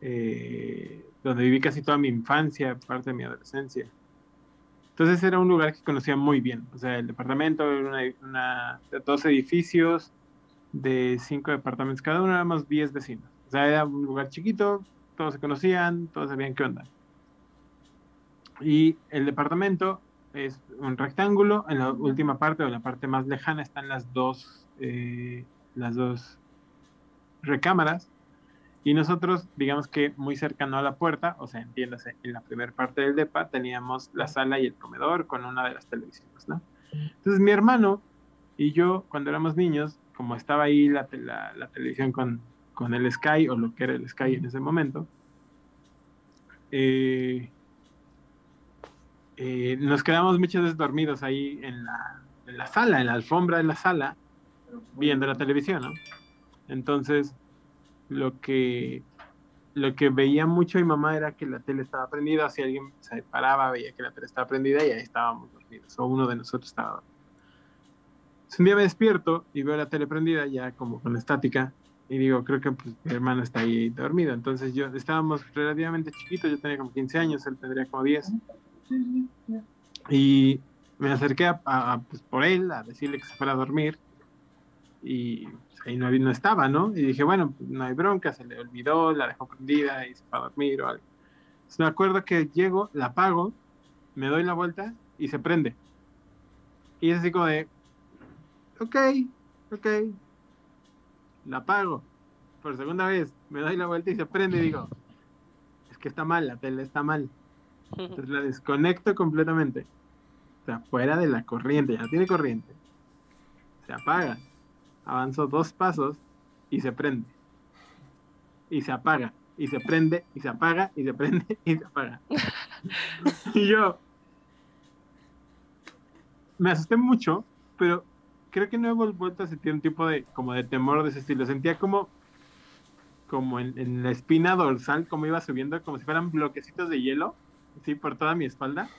eh, donde viví casi toda mi infancia, parte de mi adolescencia. Entonces era un lugar que conocía muy bien. O sea, el departamento era una, una- de dos edificios de cinco departamentos, cada uno éramos 10 vecinos. O sea, era un lugar chiquito, todos se conocían, todos sabían qué onda. Y el departamento es un rectángulo, en la última parte o la parte más lejana están las dos, eh, las dos recámaras. Y nosotros, digamos que muy cercano a la puerta, o sea, entiéndase, en la primera parte del depa teníamos la sala y el comedor con una de las televisiones, ¿no? Entonces mi hermano y yo, cuando éramos niños, como estaba ahí la, la televisión con, con el Sky, o lo que era el Sky en ese momento, eh, eh, nos quedamos muchas veces dormidos ahí en la, en la sala, en la alfombra de la sala, viendo la televisión, ¿no? Entonces, lo que, lo que veía mucho mi mamá era que la tele estaba prendida, si alguien se paraba, veía que la tele estaba prendida y ahí estábamos dormidos, o uno de nosotros estaba dormido. Un día me despierto y veo la tele prendida ya como con estática y digo, creo que pues, mi hermano está ahí dormido. Entonces yo estábamos relativamente chiquitos, yo tenía como 15 años, él tendría como 10. Y me acerqué a, pues, por él a decirle que se fuera a dormir y pues, ahí no, no estaba, ¿no? Y dije, bueno, no hay bronca, se le olvidó, la dejó prendida y se fue a dormir o algo. Entonces, me acuerdo que llego, la apago, me doy la vuelta y se prende. Y es así como de, ok, ok, la apago. Por segunda vez, me doy la vuelta y se prende y digo, es que está mal, la tele está mal. Entonces la desconecto completamente. O sea, fuera de la corriente, ya tiene corriente. Se apaga. Avanzo dos pasos y se prende. Y se apaga. Y se prende, y se apaga, y se prende, y se apaga. y yo me asusté mucho, pero creo que no he vuelto a sentir un tipo de como de temor de ese estilo. Sentía como como en la espina dorsal, como iba subiendo, como si fueran bloquecitos de hielo, así por toda mi espalda.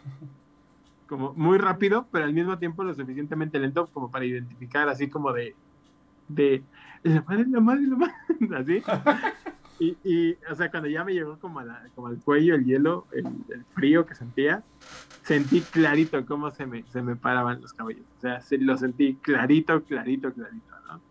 Como muy rápido, pero al mismo tiempo lo suficientemente lento como para identificar, así como de, de la madre, la madre, la madre, así. Y, y, o sea, cuando ya me llegó como, a la- como al cuello el hielo, el, el frío que sentía, sentí clarito cómo se me, se me paraban los cabellos. O sea, se- lo sentí clarito, clarito, clarito, ¿no?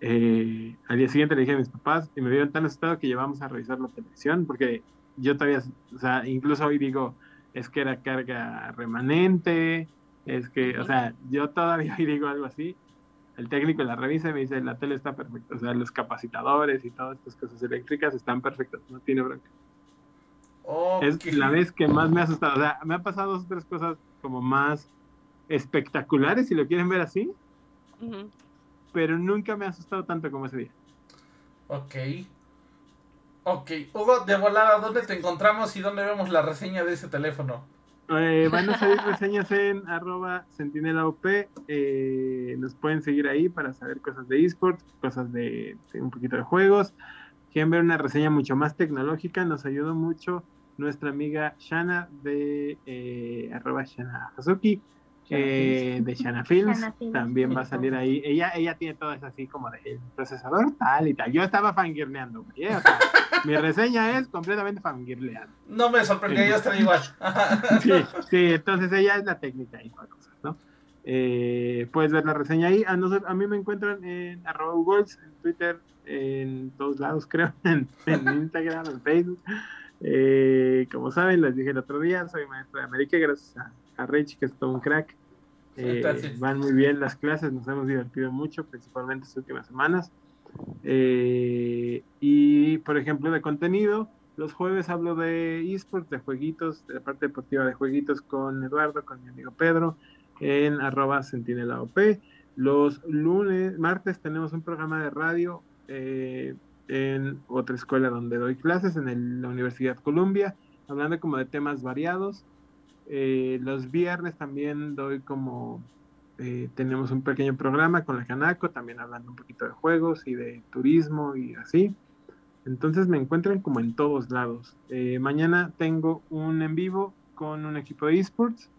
Eh, al día siguiente le dije a mis papás y me vieron tan asustado que llevamos a revisar la televisión porque yo todavía, o sea, incluso hoy digo, es que era carga remanente, es que, o sea, yo todavía hoy digo algo así. El técnico la revisa y me dice, la tele está perfecta, o sea, los capacitadores y todas estas cosas eléctricas están perfectas, no tiene bronca. Es Ok. la vez que más me ha asustado. O sea, me ha pasado dos o tres cosas como más espectaculares, si lo quieren ver así, Ujú. pero nunca me ha asustado tanto como ese día. Ok. Ok. Hugo, de volada, ¿dónde te encontramos y dónde vemos la reseña de ese teléfono? Eh, van a salir reseñas en arroba sentinelaop. Eh, nos pueden seguir ahí para saber cosas de esports, cosas de, un poquito de juegos. Quieren ver una reseña mucho más tecnológica, nos ayudó mucho nuestra amiga Shana de eh, arroba Shana Hazuki. Eh, de Shana Films, Shana Films. también va a salir ahí. Ella, ella tiene todo eso así como de el procesador tal y tal. Yo estaba fangirleando, ¿eh? O sea, mi reseña es completamente fangirleando. No me sorprendería, yo estaría igual. Sí, sí, entonces ella es la técnica y todas cosas, ¿no? Eh, puedes ver la reseña ahí. A, nosotros, a mí me encuentran en arroba Goals, en Twitter, en todos lados, creo, en, en Instagram, en Facebook. Eh, como saben, les dije el otro día, soy maestro de América, gracias a, a Rich, que es todo un crack. Eh, van muy bien las clases, nos hemos divertido mucho, principalmente estas últimas semanas. Eh, y, por ejemplo, de contenido, los jueves hablo de esports, de jueguitos, de la parte deportiva de jueguitos con Eduardo, con mi amigo Pedro, en arroba sentinelaop. Los lunes, martes tenemos un programa de radio eh, en otra escuela donde doy clases, en el- la Universidad Columbia, hablando como de temas variados. Eh, los viernes también doy como, eh, tenemos un pequeño programa con la Canaco, también hablando un poquito de juegos y de turismo y así. Entonces me encuentran como en todos lados. Eh, mañana tengo un en vivo con un equipo de esports,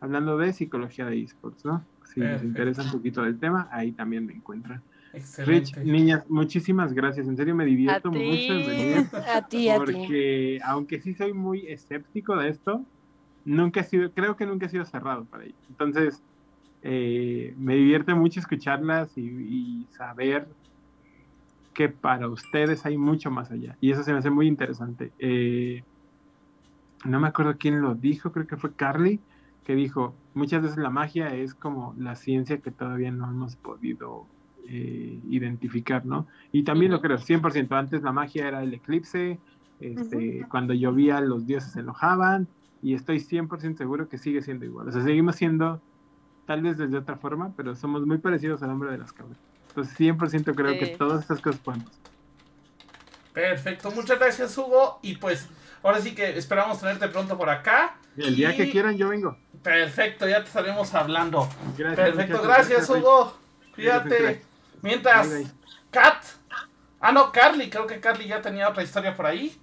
hablando de psicología de esports, ¿no? Si les interesa un poquito del tema, ahí también me encuentran. Rich, Excelente. niñas, muchísimas gracias. En serio me divierto A mucho. A ti, a ti. Porque aunque sí soy muy escéptico de esto, nunca he sido, creo que nunca he sido cerrado para ello. Entonces, eh, me divierte mucho escucharlas y, y saber que para ustedes hay mucho más allá. Y eso se me hace muy interesante. Eh, no me acuerdo quién lo dijo, creo que fue Carly, que dijo, muchas veces la magia es como la ciencia que todavía no hemos podido eh, identificar, ¿no? Y también lo creo, 100%. Antes la magia era el eclipse, este, cuando llovía los dioses se enojaban, y estoy 100% seguro que sigue siendo igual. O sea, seguimos siendo, tal vez desde otra forma, pero somos muy parecidos al hombre de las cabras. Entonces 100% creo Sí. que todas estas cosas pueden pasar. Perfecto, muchas gracias Hugo. Y pues ahora sí que esperamos tenerte pronto por acá. El día Y- que quieran yo vengo. Perfecto, ya te estaremos hablando. Gracias. Perfecto, gracias Rich. Hugo. Cuídate. Mientras, Bye, bye. Kat, Ah, no, Carly, creo que Carly ya tenía otra historia por ahí.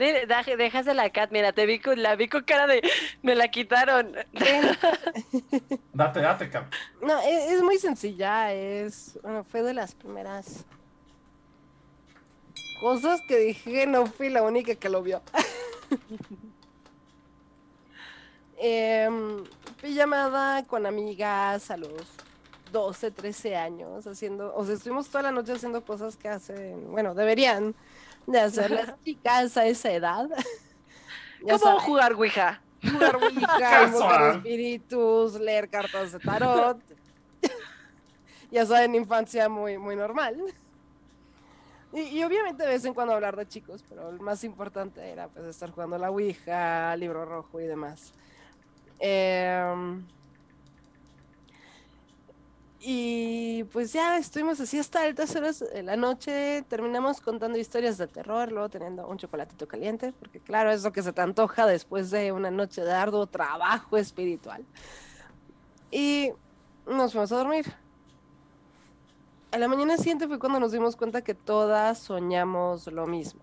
De, de- déjasela a Kat, mira, te vi con, la vi con cara de me la quitaron. Date, date, Carly. No, e- es, muy sencilla, es, bueno, fue de las primeras cosas que dije, no fui la única que lo vio. Em, pijamada con amigas a los 12, 13 años, haciendo, o sea, estuvimos toda la noche haciendo cosas que hacen, bueno, deberían de hacer las chicas a esa edad. ¿Cómo saben, jugar Ouija? jugar Ouija, invocar espíritus, leer cartas de tarot. ya saben, infancia muy, muy normal. Y, y obviamente de vez en cuando hablar de chicos, pero el más importante era pues estar jugando la Ouija, libro rojo y demás. Em, y pues ya estuvimos así hasta altas horas de la noche, terminamos contando historias de terror, luego teniendo un chocolatito caliente, porque claro, es lo que se te antoja después de una noche de arduo trabajo espiritual. Y nos fuimos a dormir. A la mañana siguiente fue cuando nos dimos cuenta que todas soñamos lo mismo.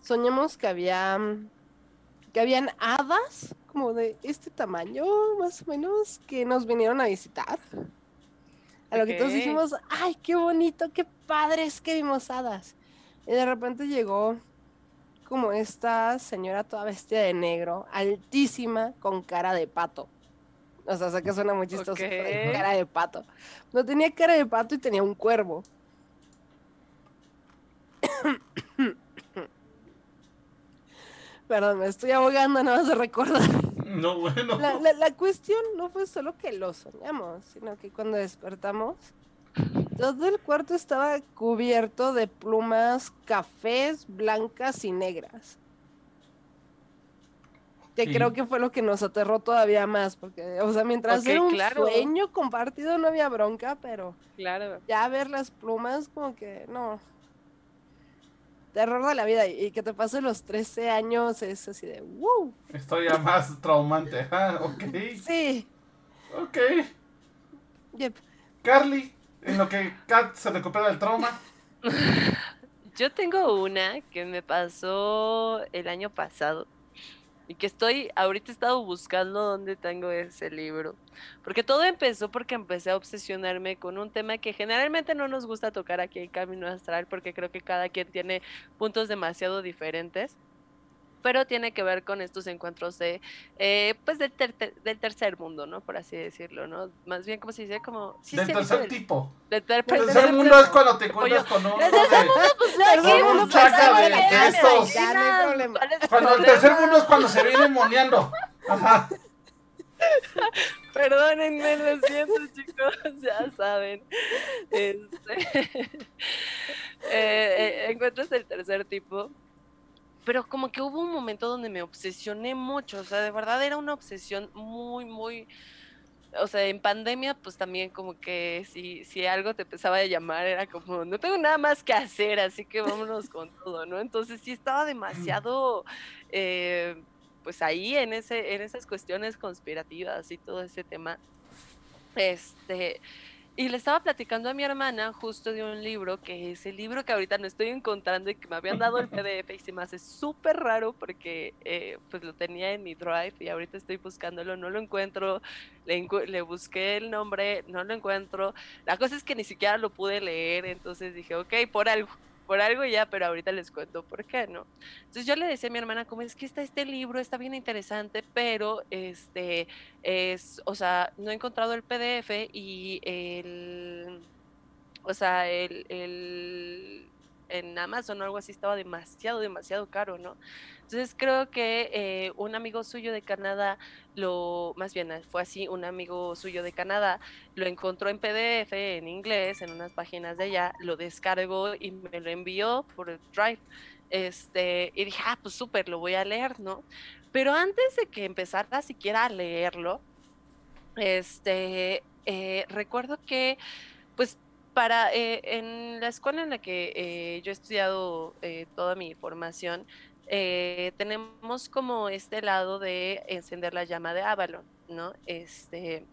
Soñamos que había que habían hadas como de este tamaño, más o menos, que nos vinieron a visitar. A lo que todos dijimos, ay, qué bonito, qué padre es que vimos hadas. Y de repente llegó como esta señora toda vestida de negro, altísima, con cara de pato. O sea, sé que suena muy chistoso, pero Ok. cara de pato. No tenía cara de pato y tenía un cuervo. Perdón, me estoy ahogando nada más de recordar. No, bueno. La, la- la cuestión no fue solo que lo soñamos, sino que cuando despertamos, todo el cuarto estaba cubierto de plumas cafés, blancas y negras. Que Sí. creo que fue lo que nos aterró todavía más, porque, o sea, mientras Ok, era un claro. sueño compartido no había bronca, pero Claro. ya ver las plumas como que no. Terror de la vida y, y que te pase los 13 años es así de wow. Historia más traumante. Ah, ok. Sí. Ok. Yep. Carly, en lo que Kat se recupera del trauma. Yo tengo una que me pasó el año pasado y que estoy, ahorita he estado buscando dónde tengo ese libro. Porque todo empezó porque empecé a obsesionarme con un tema que generalmente no nos gusta tocar aquí en Camino Astral porque creo que cada quien tiene puntos demasiado diferentes. Pero tiene que ver con estos encuentros de, eh, pues del, ter- del tercer mundo, ¿no? Por así decirlo, ¿no? Más bien, como se dice? Como... sí del tercer del- tipo. del ter- El del tercer mundo es cuando te encuentras con pues mundo no chaca de- nada, de estos. Ya, no hay problema. ¿Cuál es el Cuando el tercer mundo es cuando se viene moneando. Ajá. Perdónenme, lo siento, chicos, ya saben. Este, eh, eh, encuentras el tercer tipo. Pero como que hubo un momento donde me obsesioné mucho, o sea, de verdad era una obsesión muy, muy, o sea, en pandemia pues también como que si, si algo te empezaba a llamar era como, no tengo nada más que hacer, así que vámonos con todo, ¿no? Entonces sí estaba demasiado, eh, pues ahí en, ese, en esas cuestiones conspirativas y todo ese tema. Este, y le estaba platicando a mi hermana justo de un libro, que es el libro que ahorita no estoy encontrando y que me habían dado el PDF y se me hace súper raro porque eh, pues lo tenía en mi drive y ahorita estoy buscándolo, no lo encuentro, le, le busqué el nombre, no lo encuentro. La cosa es que ni siquiera lo pude leer, entonces dije, ok, por algo, por algo ya, pero ahorita les cuento por qué, ¿no? Entonces yo le decía a mi hermana, como es que está este libro, está bien interesante, pero este es, o sea, no he encontrado el PDF y el, o sea, el, el en Amazon o algo así estaba demasiado, demasiado caro, ¿no? Entonces creo que eh, un amigo suyo de Canadá, lo, más bien fue así, un amigo suyo de Canadá lo encontró en PDF, en inglés, en unas páginas de allá, lo descargó y me lo envió por el Drive. Este, y dije, ah, pues súper, lo voy a leer, ¿no? Pero antes de que empezara siquiera a leerlo, este, eh, recuerdo que, pues, para, eh, en la escuela en la que eh, yo he estudiado eh, toda mi formación, tenemos como este lado de encender la llama de Avalon, ¿no? Este,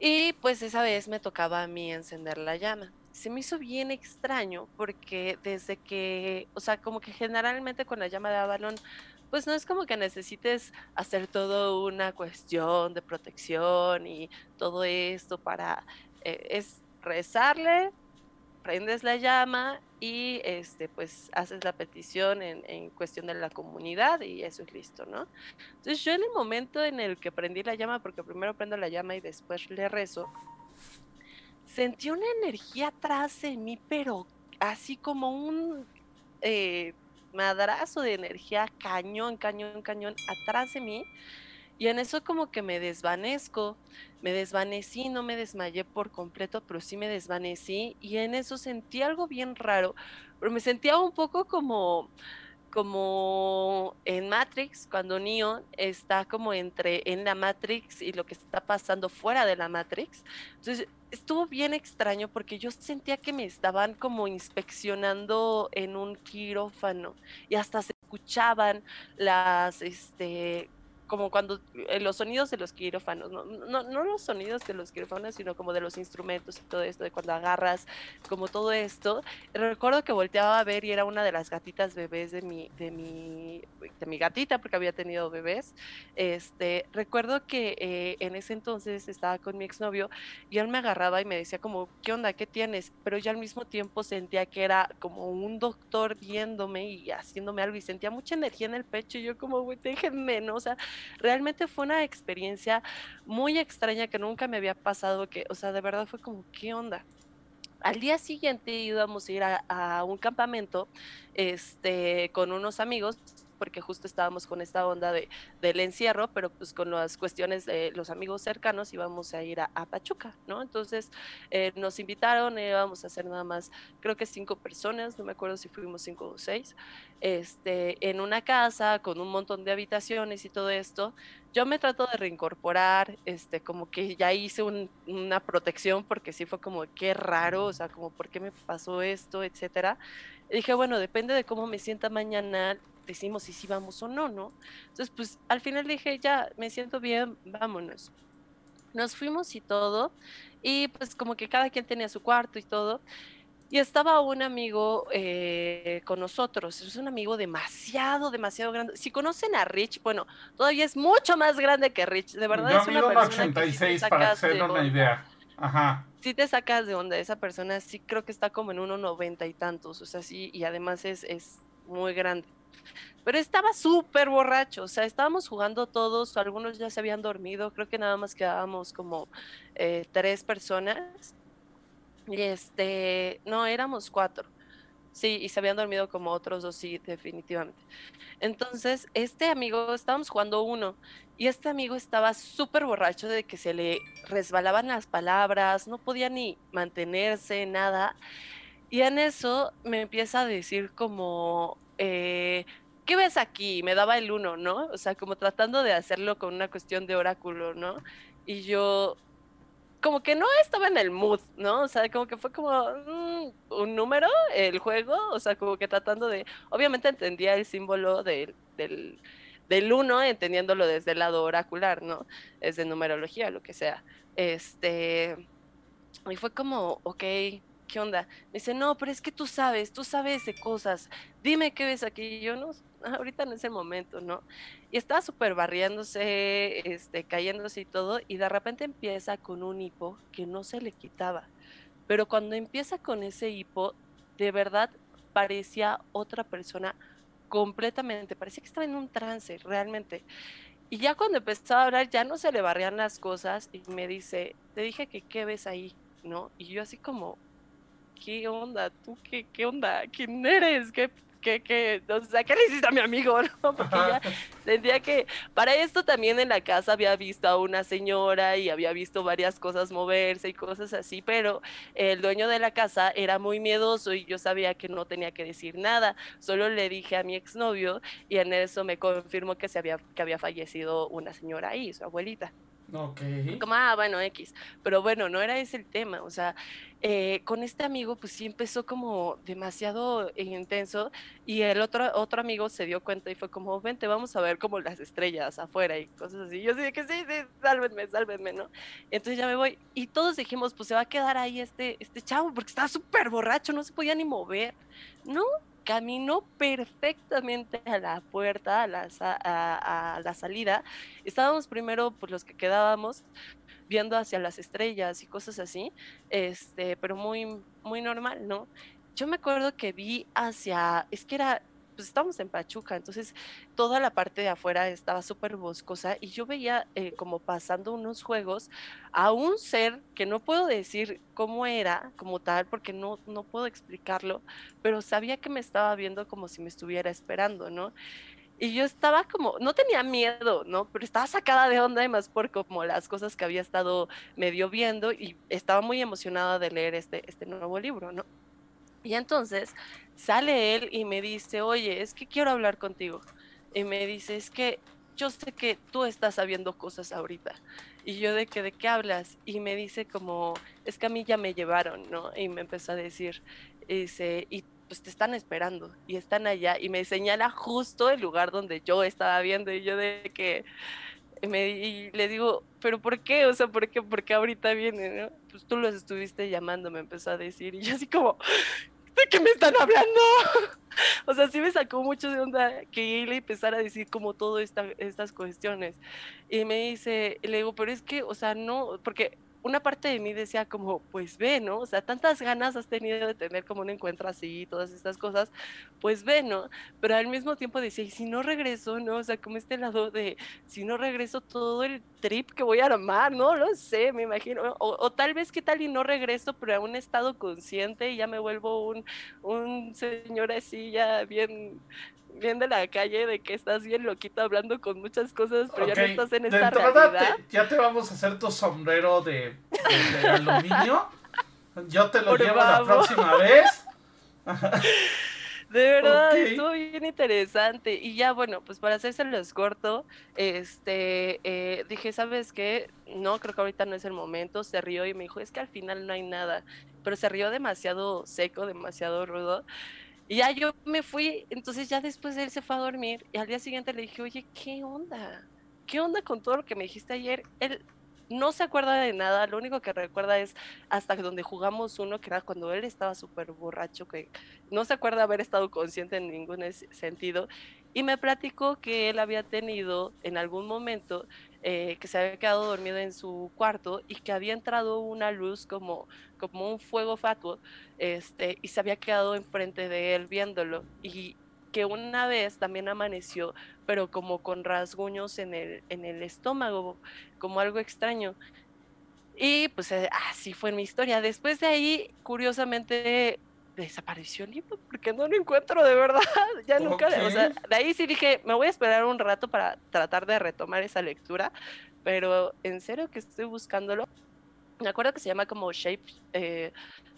y pues esa vez me tocaba a mí encender la llama. se me hizo bien extraño porque desde que, o sea, como que generalmente con la llama de Avalon, pues no es como que necesites hacer todo una cuestión de protección y todo esto para, es rezarle, prendes la llama y este pues haces la petición en, en, cuestión de la comunidad y eso es listo, ¿no? Entonces yo en el momento en el que prendí la llama, porque primero prendo la llama y después le rezo, sentí una energía atrás de mí, pero así como un eh, madrazo de energía cañón, cañón, cañón atrás de mí. Y en eso como que me desvanezco, me desvanecí, no me desmayé por completo, pero sí me desvanecí y en eso sentí algo bien raro, pero me sentía un poco como como en Matrix, cuando Neo está como entre en la Matrix y lo que está pasando fuera de la Matrix. Entonces, estuvo bien extraño porque yo sentía que me estaban como inspeccionando en un quirófano y hasta se escuchaban las, este, como cuando eh, los sonidos de los quirófanos, no, no, no, los sonidos de los quirófanos, sino como de los instrumentos y todo esto, de cuando agarras, como todo esto. Recuerdo que volteaba a ver y era una de las gatitas bebés de mi, de mi, de mi gatita, porque había tenido bebés. Este, recuerdo que eh, en ese entonces estaba con mi exnovio y él me agarraba y me decía como, ¿qué onda? ¿Qué tienes? Pero yo al mismo tiempo sentía que era como un doctor viéndome y haciéndome algo y sentía mucha energía en el pecho y yo como, güey, déjenme, ¿no? O sea, realmente fue una experiencia muy extraña que nunca me había pasado, que, o sea, de verdad fue como, ¿qué onda? Al día siguiente íbamos a ir a, un campamento este, con unos amigos porque justo estábamos con esta onda de, del encierro, pero pues con las cuestiones de los amigos cercanos íbamos a ir a, a Pachuca, ¿no? Entonces eh, nos invitaron, íbamos a hacer nada más, creo que cinco personas, no me acuerdo si fuimos cinco o seis, este, en una casa con un montón de habitaciones y todo esto. Yo me trato de reincorporar, este, como que ya hice un, una protección porque sí fue como, qué raro, o sea, como, ¿por qué me pasó esto, etcétera? Y dije, bueno, depende de cómo me sienta mañana, decimos si sí vamos o no, ¿no? Entonces, pues al final dije, ya, me siento bien, vámonos. Nos fuimos y todo, y pues como que cada quien tenía su cuarto y todo. Y estaba un amigo eh, con nosotros, es un amigo demasiado, demasiado grande. Si conocen a Rich, bueno, todavía es mucho más grande que Rich, de verdad. Yo es una persona 86 que para hacer una idea. Ajá. Sí te sacas de onda, esa persona sí creo que está como en 1,90 y tantos, o sea, sí, y además es, es muy grande. Pero estaba súper borracho, o sea, estábamos jugando todos, algunos ya se habían dormido, creo que nada más quedábamos como eh, tres personas. Y este, no, éramos cuatro. Sí, y se habían dormido como otros dos, sí, definitivamente. Entonces, este amigo, estábamos jugando uno, y este amigo estaba súper borracho de que se le resbalaban las palabras, no podía ni mantenerse, nada. Y en eso me empieza a decir como, eh, ¿qué ves aquí? Me daba el uno, ¿no? O sea, como tratando de hacerlo con una cuestión de oráculo, ¿no? Y yo, como que no estaba en el mood, ¿no? O sea, como que fue como mm, un número el juego, o sea, como que tratando de, obviamente entendía el símbolo del, del, del uno, entendiéndolo desde el lado oracular, ¿no? Es de numerología, lo que sea. Este, y fue como, ok, ¿qué onda? Me dice, no, pero es que tú sabes, tú sabes de cosas, dime qué ves aquí. Y yo no, ahorita no es el momento, ¿no? Y estaba súper barriéndose, este, cayéndose y todo, y de repente empieza con un hipo que no se le quitaba. Pero cuando empieza con ese hipo, de verdad parecía otra persona completamente, parecía que estaba en un trance, realmente. Y ya cuando empezó a hablar, ya no se le barrían las cosas y me dice, te dije que qué ves ahí, ¿no? Y yo así como, ¿qué onda? ¿Tú qué, qué onda? ¿Quién eres? ¿Qué, qué, qué? O sea, ¿qué le hiciste a mi amigo? ¿no? Porque ya sentía que para esto también en la casa había visto a una señora y había visto varias cosas moverse y cosas así, pero el dueño de la casa era muy miedoso y yo sabía que no tenía que decir nada. Solo le dije a mi exnovio y en eso me confirmó que, se había, que había fallecido una señora ahí, su abuelita. Ok. Como, ah, bueno, X. Pero bueno, no era ese el tema. O sea, eh, con este amigo, pues sí empezó como demasiado intenso. Y el otro, otro amigo se dio cuenta y fue como, vente, vamos a ver como las estrellas afuera y cosas así. Yo sí que sí, sí, sálvenme, sálvenme, ¿no? Entonces ya me voy. Y todos dijimos, pues se va a quedar ahí este, este chavo, porque estaba súper borracho, no se podía ni mover. No, caminó perfectamente a la puerta, a la, a, la salida. Estábamos primero, pues los que quedábamos, viendo hacia las estrellas y cosas así, este, pero muy, muy normal, ¿no? Yo me acuerdo que vi hacia, es que era pues estábamos en Pachuca, entonces toda la parte de afuera estaba súper boscosa y yo veía eh, como pasando unos juegos a un ser que no puedo decir cómo era como tal, porque no, no puedo explicarlo, pero sabía que me estaba viendo como si me estuviera esperando, ¿no? Y yo estaba como, no tenía miedo, ¿no? Pero estaba sacada de onda además por como las cosas que había estado medio viendo y estaba muy emocionada de leer este, este nuevo libro, ¿no? Y entonces sale él y me dice, oye, es que quiero hablar contigo. Y me dice, es que yo sé que tú estás sabiendo cosas ahorita. Y yo de que, ¿de qué hablas? Y me dice como, es que a mí ya me llevaron, ¿no? Y me empezó a decir, y dice, y pues te están esperando y están allá. Y me señala justo el lugar donde yo estaba viendo. Y yo de que, me, y le digo, ¿pero por qué? O sea, ¿por qué? Porque ahorita viene, ¿no? Pues tú los estuviste llamando, me empezó a decir. Y yo así como, ¿de qué me están hablando? o sea, sí me sacó mucho de onda que él empezara a decir como todas esta, estas cuestiones. Y me dice, le digo, pero es que, o sea, no, porque una parte de mí decía como, pues ve, ¿no? O sea, tantas ganas has tenido de tener como un encuentro así, todas estas cosas, pues ve, ¿no? Pero al mismo tiempo decía, y si no regreso, ¿no? O sea, como este lado de, si no regreso todo el trip que voy a armar, ¿no? Lo sé, me imagino. O, tal vez qué tal y no regreso, pero a un estado consciente y ya me vuelvo un, un señor así ya bien bien de la calle de que estás bien loquito hablando con muchas cosas, pero ya no estás en esta realidad. ya te vamos a hacer tu sombrero de, aluminio. Yo te lo llevo la próxima vez. De verdad, estuvo bien interesante. Y ya, bueno, pues para los corto, este, eh, dije, ¿sabes qué? No, creo que ahorita no es el momento. Se rió y me dijo, es que al final no hay nada. Pero se rió demasiado seco, demasiado rudo. Y ya yo me fui, entonces ya después él se fue a dormir y al día siguiente le dije, oye, ¿qué onda? ¿Qué onda con todo lo que me dijiste ayer? Él no se acuerda de nada, lo único que recuerda es hasta donde jugamos uno, que era cuando él estaba súper borracho, que no se acuerda haber estado consciente en ningún sentido. Y me platicó que él había tenido en algún momento eh, que se había quedado dormido en su cuarto y que había entrado una luz como, como un fuego fatuo este, y se había quedado enfrente de él viéndolo. Y que una vez también amaneció, pero como con rasguños en el, en el estómago, como algo extraño. Y pues eh, así fue mi historia. Después de ahí, curiosamente, desapareció el libro porque no lo encuentro de verdad. Ya nunca, o sea, de ahí sí dije, me voy a esperar un rato para tratar de retomar esa lectura, pero en serio que estoy buscándolo. Me acuerdo que se llama como Shape, eh,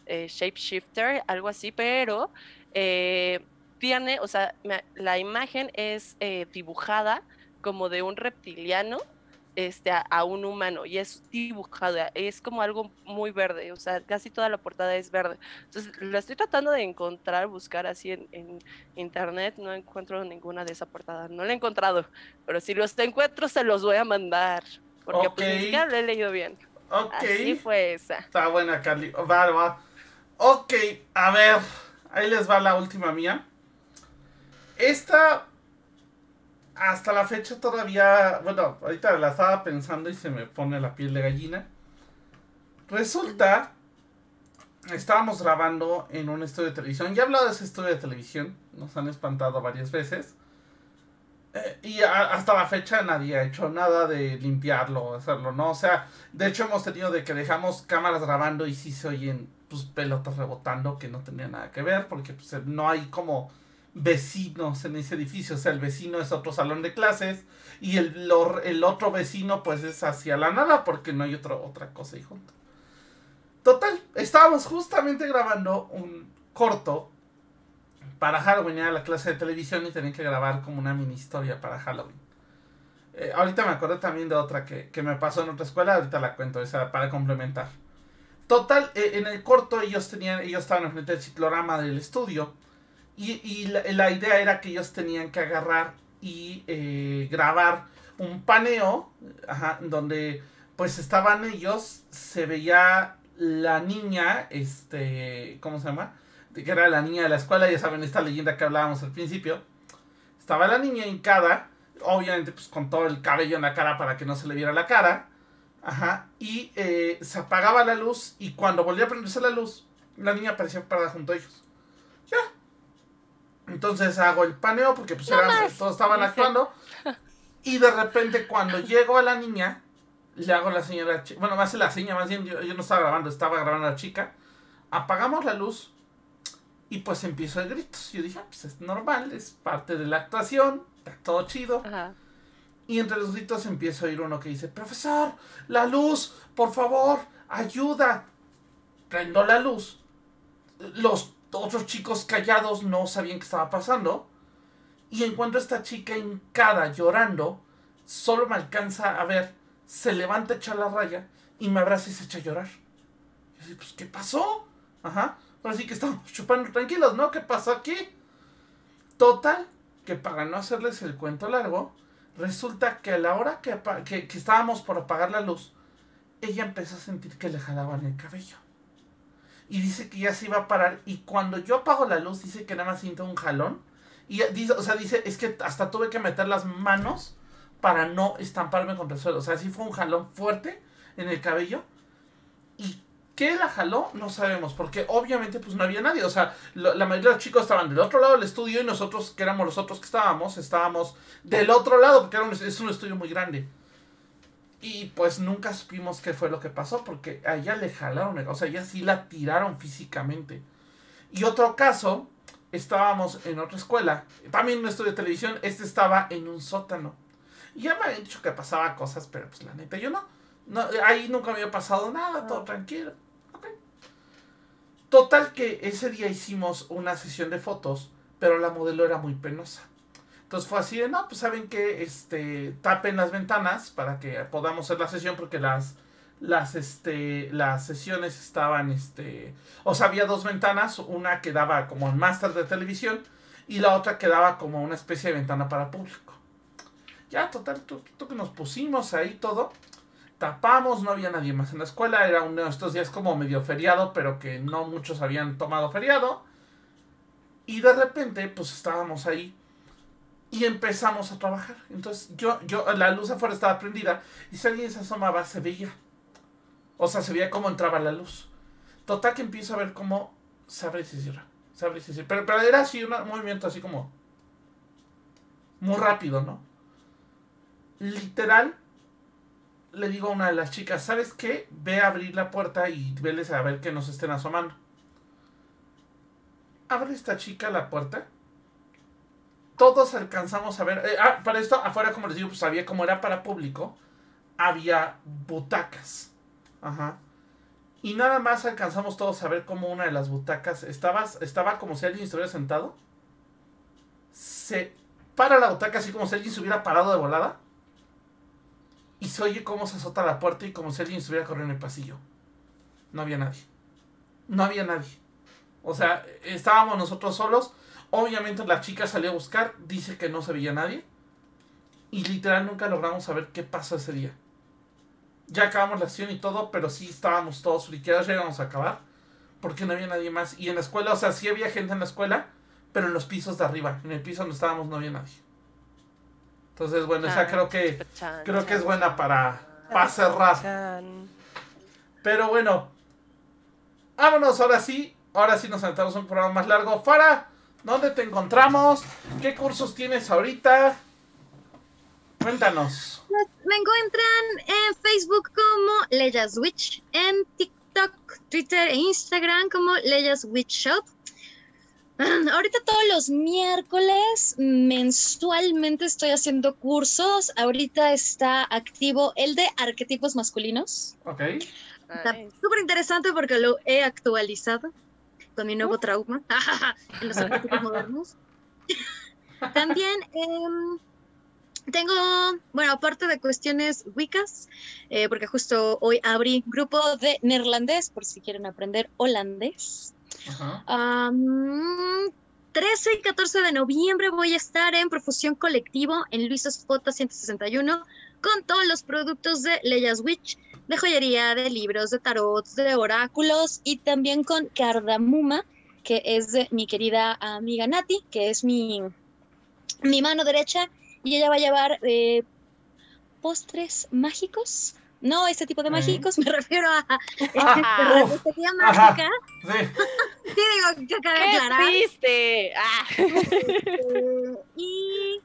eh, Shape Shifter, algo así, pero eh, tiene, o sea, la imagen es dibujada como de un reptiliano este, a, un humano y es dibujado, es como algo muy verde, o sea, casi toda la portada es verde. Entonces, lo estoy tratando de encontrar, buscar así en, internet, no encuentro ninguna de esa portada, no la he encontrado, pero si los encuentro se los voy a mandar, porque pues lo he leído bien. Ok. Así fue esa. Está buena, Carly. Va, va. Ok, a ver, ahí les va la última mía. Esta hasta la fecha todavía, bueno, ahorita la estaba pensando y se me pone la piel de gallina. Resulta, estábamos grabando en un estudio de televisión. Ya he hablado de ese estudio de televisión, nos han espantado varias veces. Eh, y hasta la fecha nadie ha hecho nada de limpiarlo hacerlo, ¿no? O sea, de hecho hemos tenido de que dejamos cámaras grabando y sí se oyen pues, pelotas rebotando que no tenía nada que ver porque pues, no hay como vecinos en ese edificio. O sea, el vecino es otro salón de clases y el, el otro vecino pues es hacia la nada porque no hay otro, otra cosa ahí junto. Total, estábamos justamente grabando un corto para Halloween, era la clase de televisión y tenían que grabar como una mini historia para Halloween. Eh, ahorita me acordé también de otra que, que me pasó en otra escuela, ahorita la cuento, esa para complementar. Total, eh, en el corto ellos tenían, ellos estaban enfrente del ciclorama del estudio y, y la, la idea era que ellos tenían que agarrar y eh, grabar un paneo, ajá, donde pues estaban ellos, se veía la niña, este, ¿cómo se llama? Que era la niña de la escuela, ya saben esta leyenda que hablábamos al principio. Estaba la niña hincada, obviamente pues con todo el cabello en la cara para que no se le viera la cara. Ajá, y eh, se apagaba la luz y cuando volvía a prenderse la luz, la niña aparecía parada junto a ellos. Ya. Entonces hago el paneo porque pues eran- más, todos estaban actuando. Y de repente cuando llego a la niña, le hago la señora, bueno, me hace la seña, más bien yo, yo no estaba grabando, estaba grabando a la chica. Apagamos la luz y pues empiezo a gritos. Yo dije, ah, pues es normal, es parte de la actuación, está todo chido. Ajá. Y entre los gritos empiezo a oír uno que dice, profesor, la luz, por favor, ayuda. Prendo la luz. Los otros chicos callados no sabían qué estaba pasando. Y encuentro a esta chica hincada llorando. Solo me alcanza a ver. Se levanta a echar la raya y me abraza y se echa a llorar. Y así, pues, ¿qué pasó? Ajá. Ahora sí que estamos chupando tranquilos, ¿no? ¿Qué pasó aquí? Total, que para no hacerles el cuento largo, Resulta que a la hora que, que estábamos por apagar la luz, ella empezó a sentir que le jalaban el cabello. Y dice que ya se iba a parar. Y cuando yo apago la luz, dice que nada más siento un jalón. Y dice, o sea, dice, es que hasta tuve que meter las manos para no estamparme contra el suelo. O sea, sí fue un jalón fuerte en el cabello. Y qué la jaló, no sabemos. Porque obviamente pues no había nadie. O sea, la mayoría de los chicos estaban del otro lado del estudio y nosotros, que éramos los otros que estábamos, estábamos del otro lado, porque era un- es un estudio muy grande. Y pues nunca supimos qué fue lo que pasó, porque a ella le jalaron, o sea, ella sí la tiraron físicamente. Y otro caso, estábamos en otra escuela, también un estudio de televisión, este estaba en un sótano. Y ya me habían dicho que pasaba cosas, pero pues la neta, yo no. no ahí nunca me había pasado nada, todo tranquilo. Total que ese día hicimos una sesión de fotos, pero la modelo era muy penosa. Entonces fue así de, no, pues saben que este, tapen las ventanas para que podamos hacer la sesión porque las, las, este, las sesiones estaban, este, o sea, había dos ventanas, una que daba como el máster de televisión y la otra que daba como una especie de ventana para público. Ya, total, tú, tú que nos pusimos ahí todo, tapamos, no había nadie más en la escuela, era uno de estos días como medio feriado, pero que no muchos habían tomado feriado. Y de repente, pues estábamos ahí y empezamos a trabajar. Entonces, yo, yo, la luz afuera estaba prendida y si alguien se asomaba, se veía. O sea, se veía cómo entraba la luz. Total que empiezo a ver cómo se abre y se cierra. Se abre y se cierra. Pero, pero era así un movimiento así como muy rápido, ¿no? Literal, le digo a una de las chicas, ¿sabes qué? Ve a abrir la puerta y veles a ver que nos estén asomando. Abre esta chica la puerta. Todos alcanzamos a ver. eh, ah, para esto, afuera, como les digo, pues había como era para público, había butacas. Ajá. Y nada más alcanzamos todos a ver como una de las butacas estaba, estaba como si alguien estuviera sentado. Se para la butaca así como si alguien se hubiera parado de volada. Y se oye cómo se azota la puerta y como si alguien estuviera corriendo en el pasillo. No había nadie. No había nadie. O sea, estábamos nosotros solos. Obviamente la chica salió a buscar. Dice que no se veía nadie. Y literal nunca logramos saber qué pasó ese día. Ya acabamos la acción y todo, pero sí estábamos todos friqueados, ya íbamos a acabar. Porque no había nadie más. Y en la escuela, o sea, sí había gente en la escuela, pero en los pisos de arriba. En el piso donde estábamos no había nadie. Entonces, bueno, esa creo que Chan, creo que es buena para, para cerrar. Pero bueno, vámonos ahora sí. Ahora sí nos sentamos un programa más largo. Fara, ¿dónde te encontramos? ¿Qué cursos tienes ahorita? Cuéntanos. Me encuentran en Facebook como Leyas Witch, en TikTok, Twitter e Instagram como Leyas Witch Shop. Ah, Ahorita todos los miércoles mensualmente estoy haciendo cursos. Ahorita está activo el de arquetipos masculinos. Ok. Está Nice. súper interesante porque lo he actualizado con mi nuevo trauma en los arquetipos modernos. También em, tengo, bueno, aparte de cuestiones wicas, eh, porque justo hoy abrí grupo de neerlandés, por si quieren aprender holandés. Ajá. Am, 13 y 14 de noviembre voy a estar en Profusión Colectivo en Luis Espota 161 con todos los productos de Leyas Witch, de joyería, de libros, de tarot, de oráculos y también con Cardamuma, que es de mi querida amiga Nati, que es mi, mi mano derecha y ella va a llevar eh, postres mágicos. No este tipo de mágicos, me refiero a de repostería Ajá. mágica. Sí. Sí, digo, que cabe ¡Qué aclarar. triste! Ah. Eh, y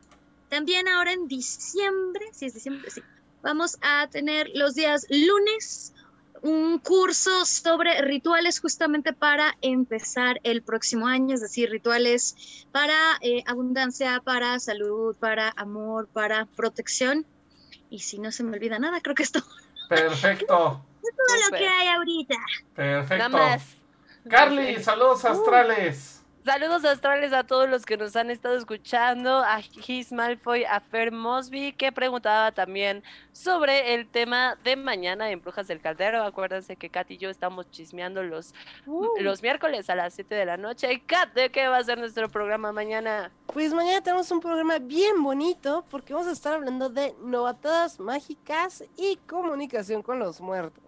también ahora en diciembre, sí es diciembre, sí, vamos a tener los días lunes un curso sobre rituales justamente para empezar el próximo año, es decir, rituales para eh, abundancia, para salud, para amor, para protección. Y si no se me olvida nada, creo que es todo Perfecto. lo que hay ahorita. Perfecto. Nada más. Carly, saludos astrales. Saludos astrales a todos los que nos han estado escuchando, a Gis Malfoy, a Fer Mosby, que preguntaba también sobre el tema de mañana en Brujas del Caldero. Acuérdense que Kat y yo estamos chismeando los, los miércoles a las 7 de la noche. Kat, ¿de qué va a ser nuestro programa mañana? Pues mañana tenemos un programa bien bonito porque vamos a estar hablando de novatadas mágicas y comunicación con los muertos.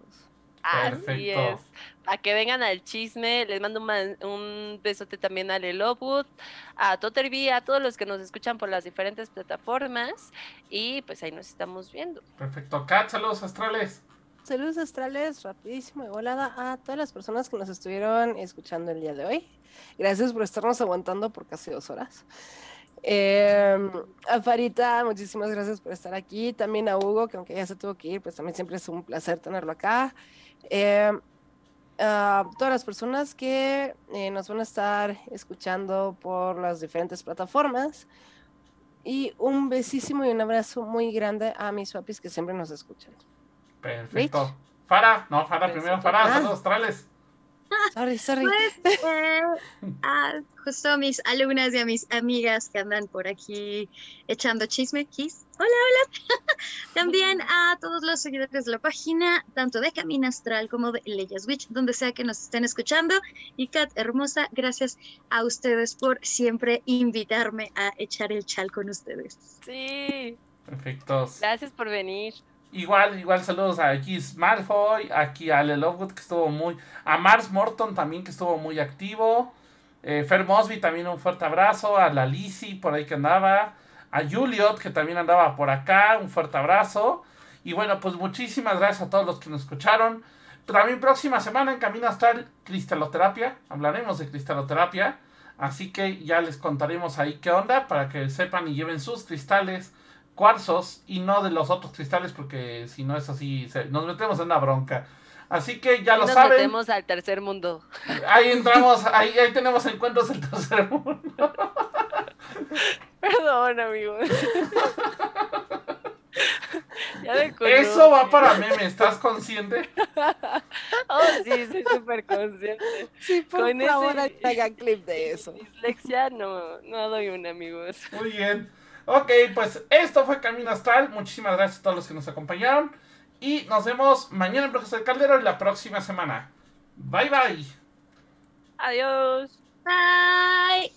Así Perfecto. es. A que vengan al chisme, les mando un, besote también a Lelobwood, a Totterby, a todos los que nos escuchan por las diferentes plataformas. Y pues ahí nos estamos viendo. Perfecto. Kat, saludos astrales. Saludos astrales, rapidísimo y volada a todas las personas que nos estuvieron escuchando el día de hoy. Gracias por estarnos aguantando por casi dos horas. Eh, a Farita, muchísimas gracias por estar aquí. También a Hugo, que aunque ya se tuvo que ir, pues también siempre es un placer tenerlo acá. Eh, a todas las personas que eh, nos van a estar escuchando por las diferentes plataformas. Y un besísimo y un abrazo muy grande a mis papis que siempre nos escuchan. Perfecto. Fara, no, Fara primero, Fara, Ah. saludos astrales. Sorry, sorry. Pues, eh, a justo a mis alumnas y a mis amigas que andan por aquí echando chisme. Kiss. Hola, hola. También a todos los seguidores de la página, tanto de Camino Astral como de Leyes Witch, donde sea que nos estén escuchando. Y Kat, hermosa, gracias a ustedes por siempre invitarme a echar el chal con ustedes. Sí, Perfectos. gracias por venir. Igual, igual saludos a Gis Malfoy, aquí a Ale Lovegood que estuvo muy, a Mars Morton también que estuvo muy activo, eh, Fer Mosby también un fuerte abrazo, a la Lizzie por ahí que andaba, a Juliot que también andaba por acá, un fuerte abrazo, y bueno, pues muchísimas gracias a todos los que nos escucharon. También próxima semana en Camino hasta el cristaloterapia, hablaremos de cristaloterapia, así que ya les contaremos ahí qué onda para que sepan y lleven sus cristales cuarzos y no de los otros cristales porque si no es así se- nos metemos en una bronca. Así que ya Y lo nos saben. metemos al tercer mundo. Ahí entramos, ahí, ahí tenemos encuentros del tercer mundo. Perdón, amigos. ya Eso va para meme, ¿estás consciente? Oh, sí, soy súper consciente. Sí, por Con ese- favor, haga clip de eso. Dislexia, no, no doy una, amigos. Muy bien. Ok, pues esto fue Camino Astral. Muchísimas gracias a todos los que nos acompañaron. Y nos vemos mañana en Brujas del Caldero y la próxima semana. Bye bye. Adiós. Bye.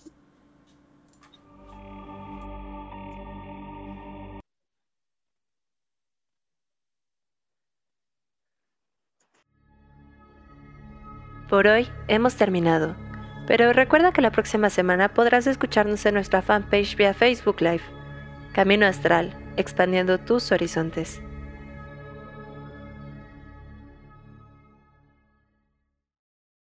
Por hoy hemos terminado, pero recuerda que la próxima semana podrás escucharnos en nuestra fanpage vía Facebook Live. Camino Astral, expandiendo tus horizontes.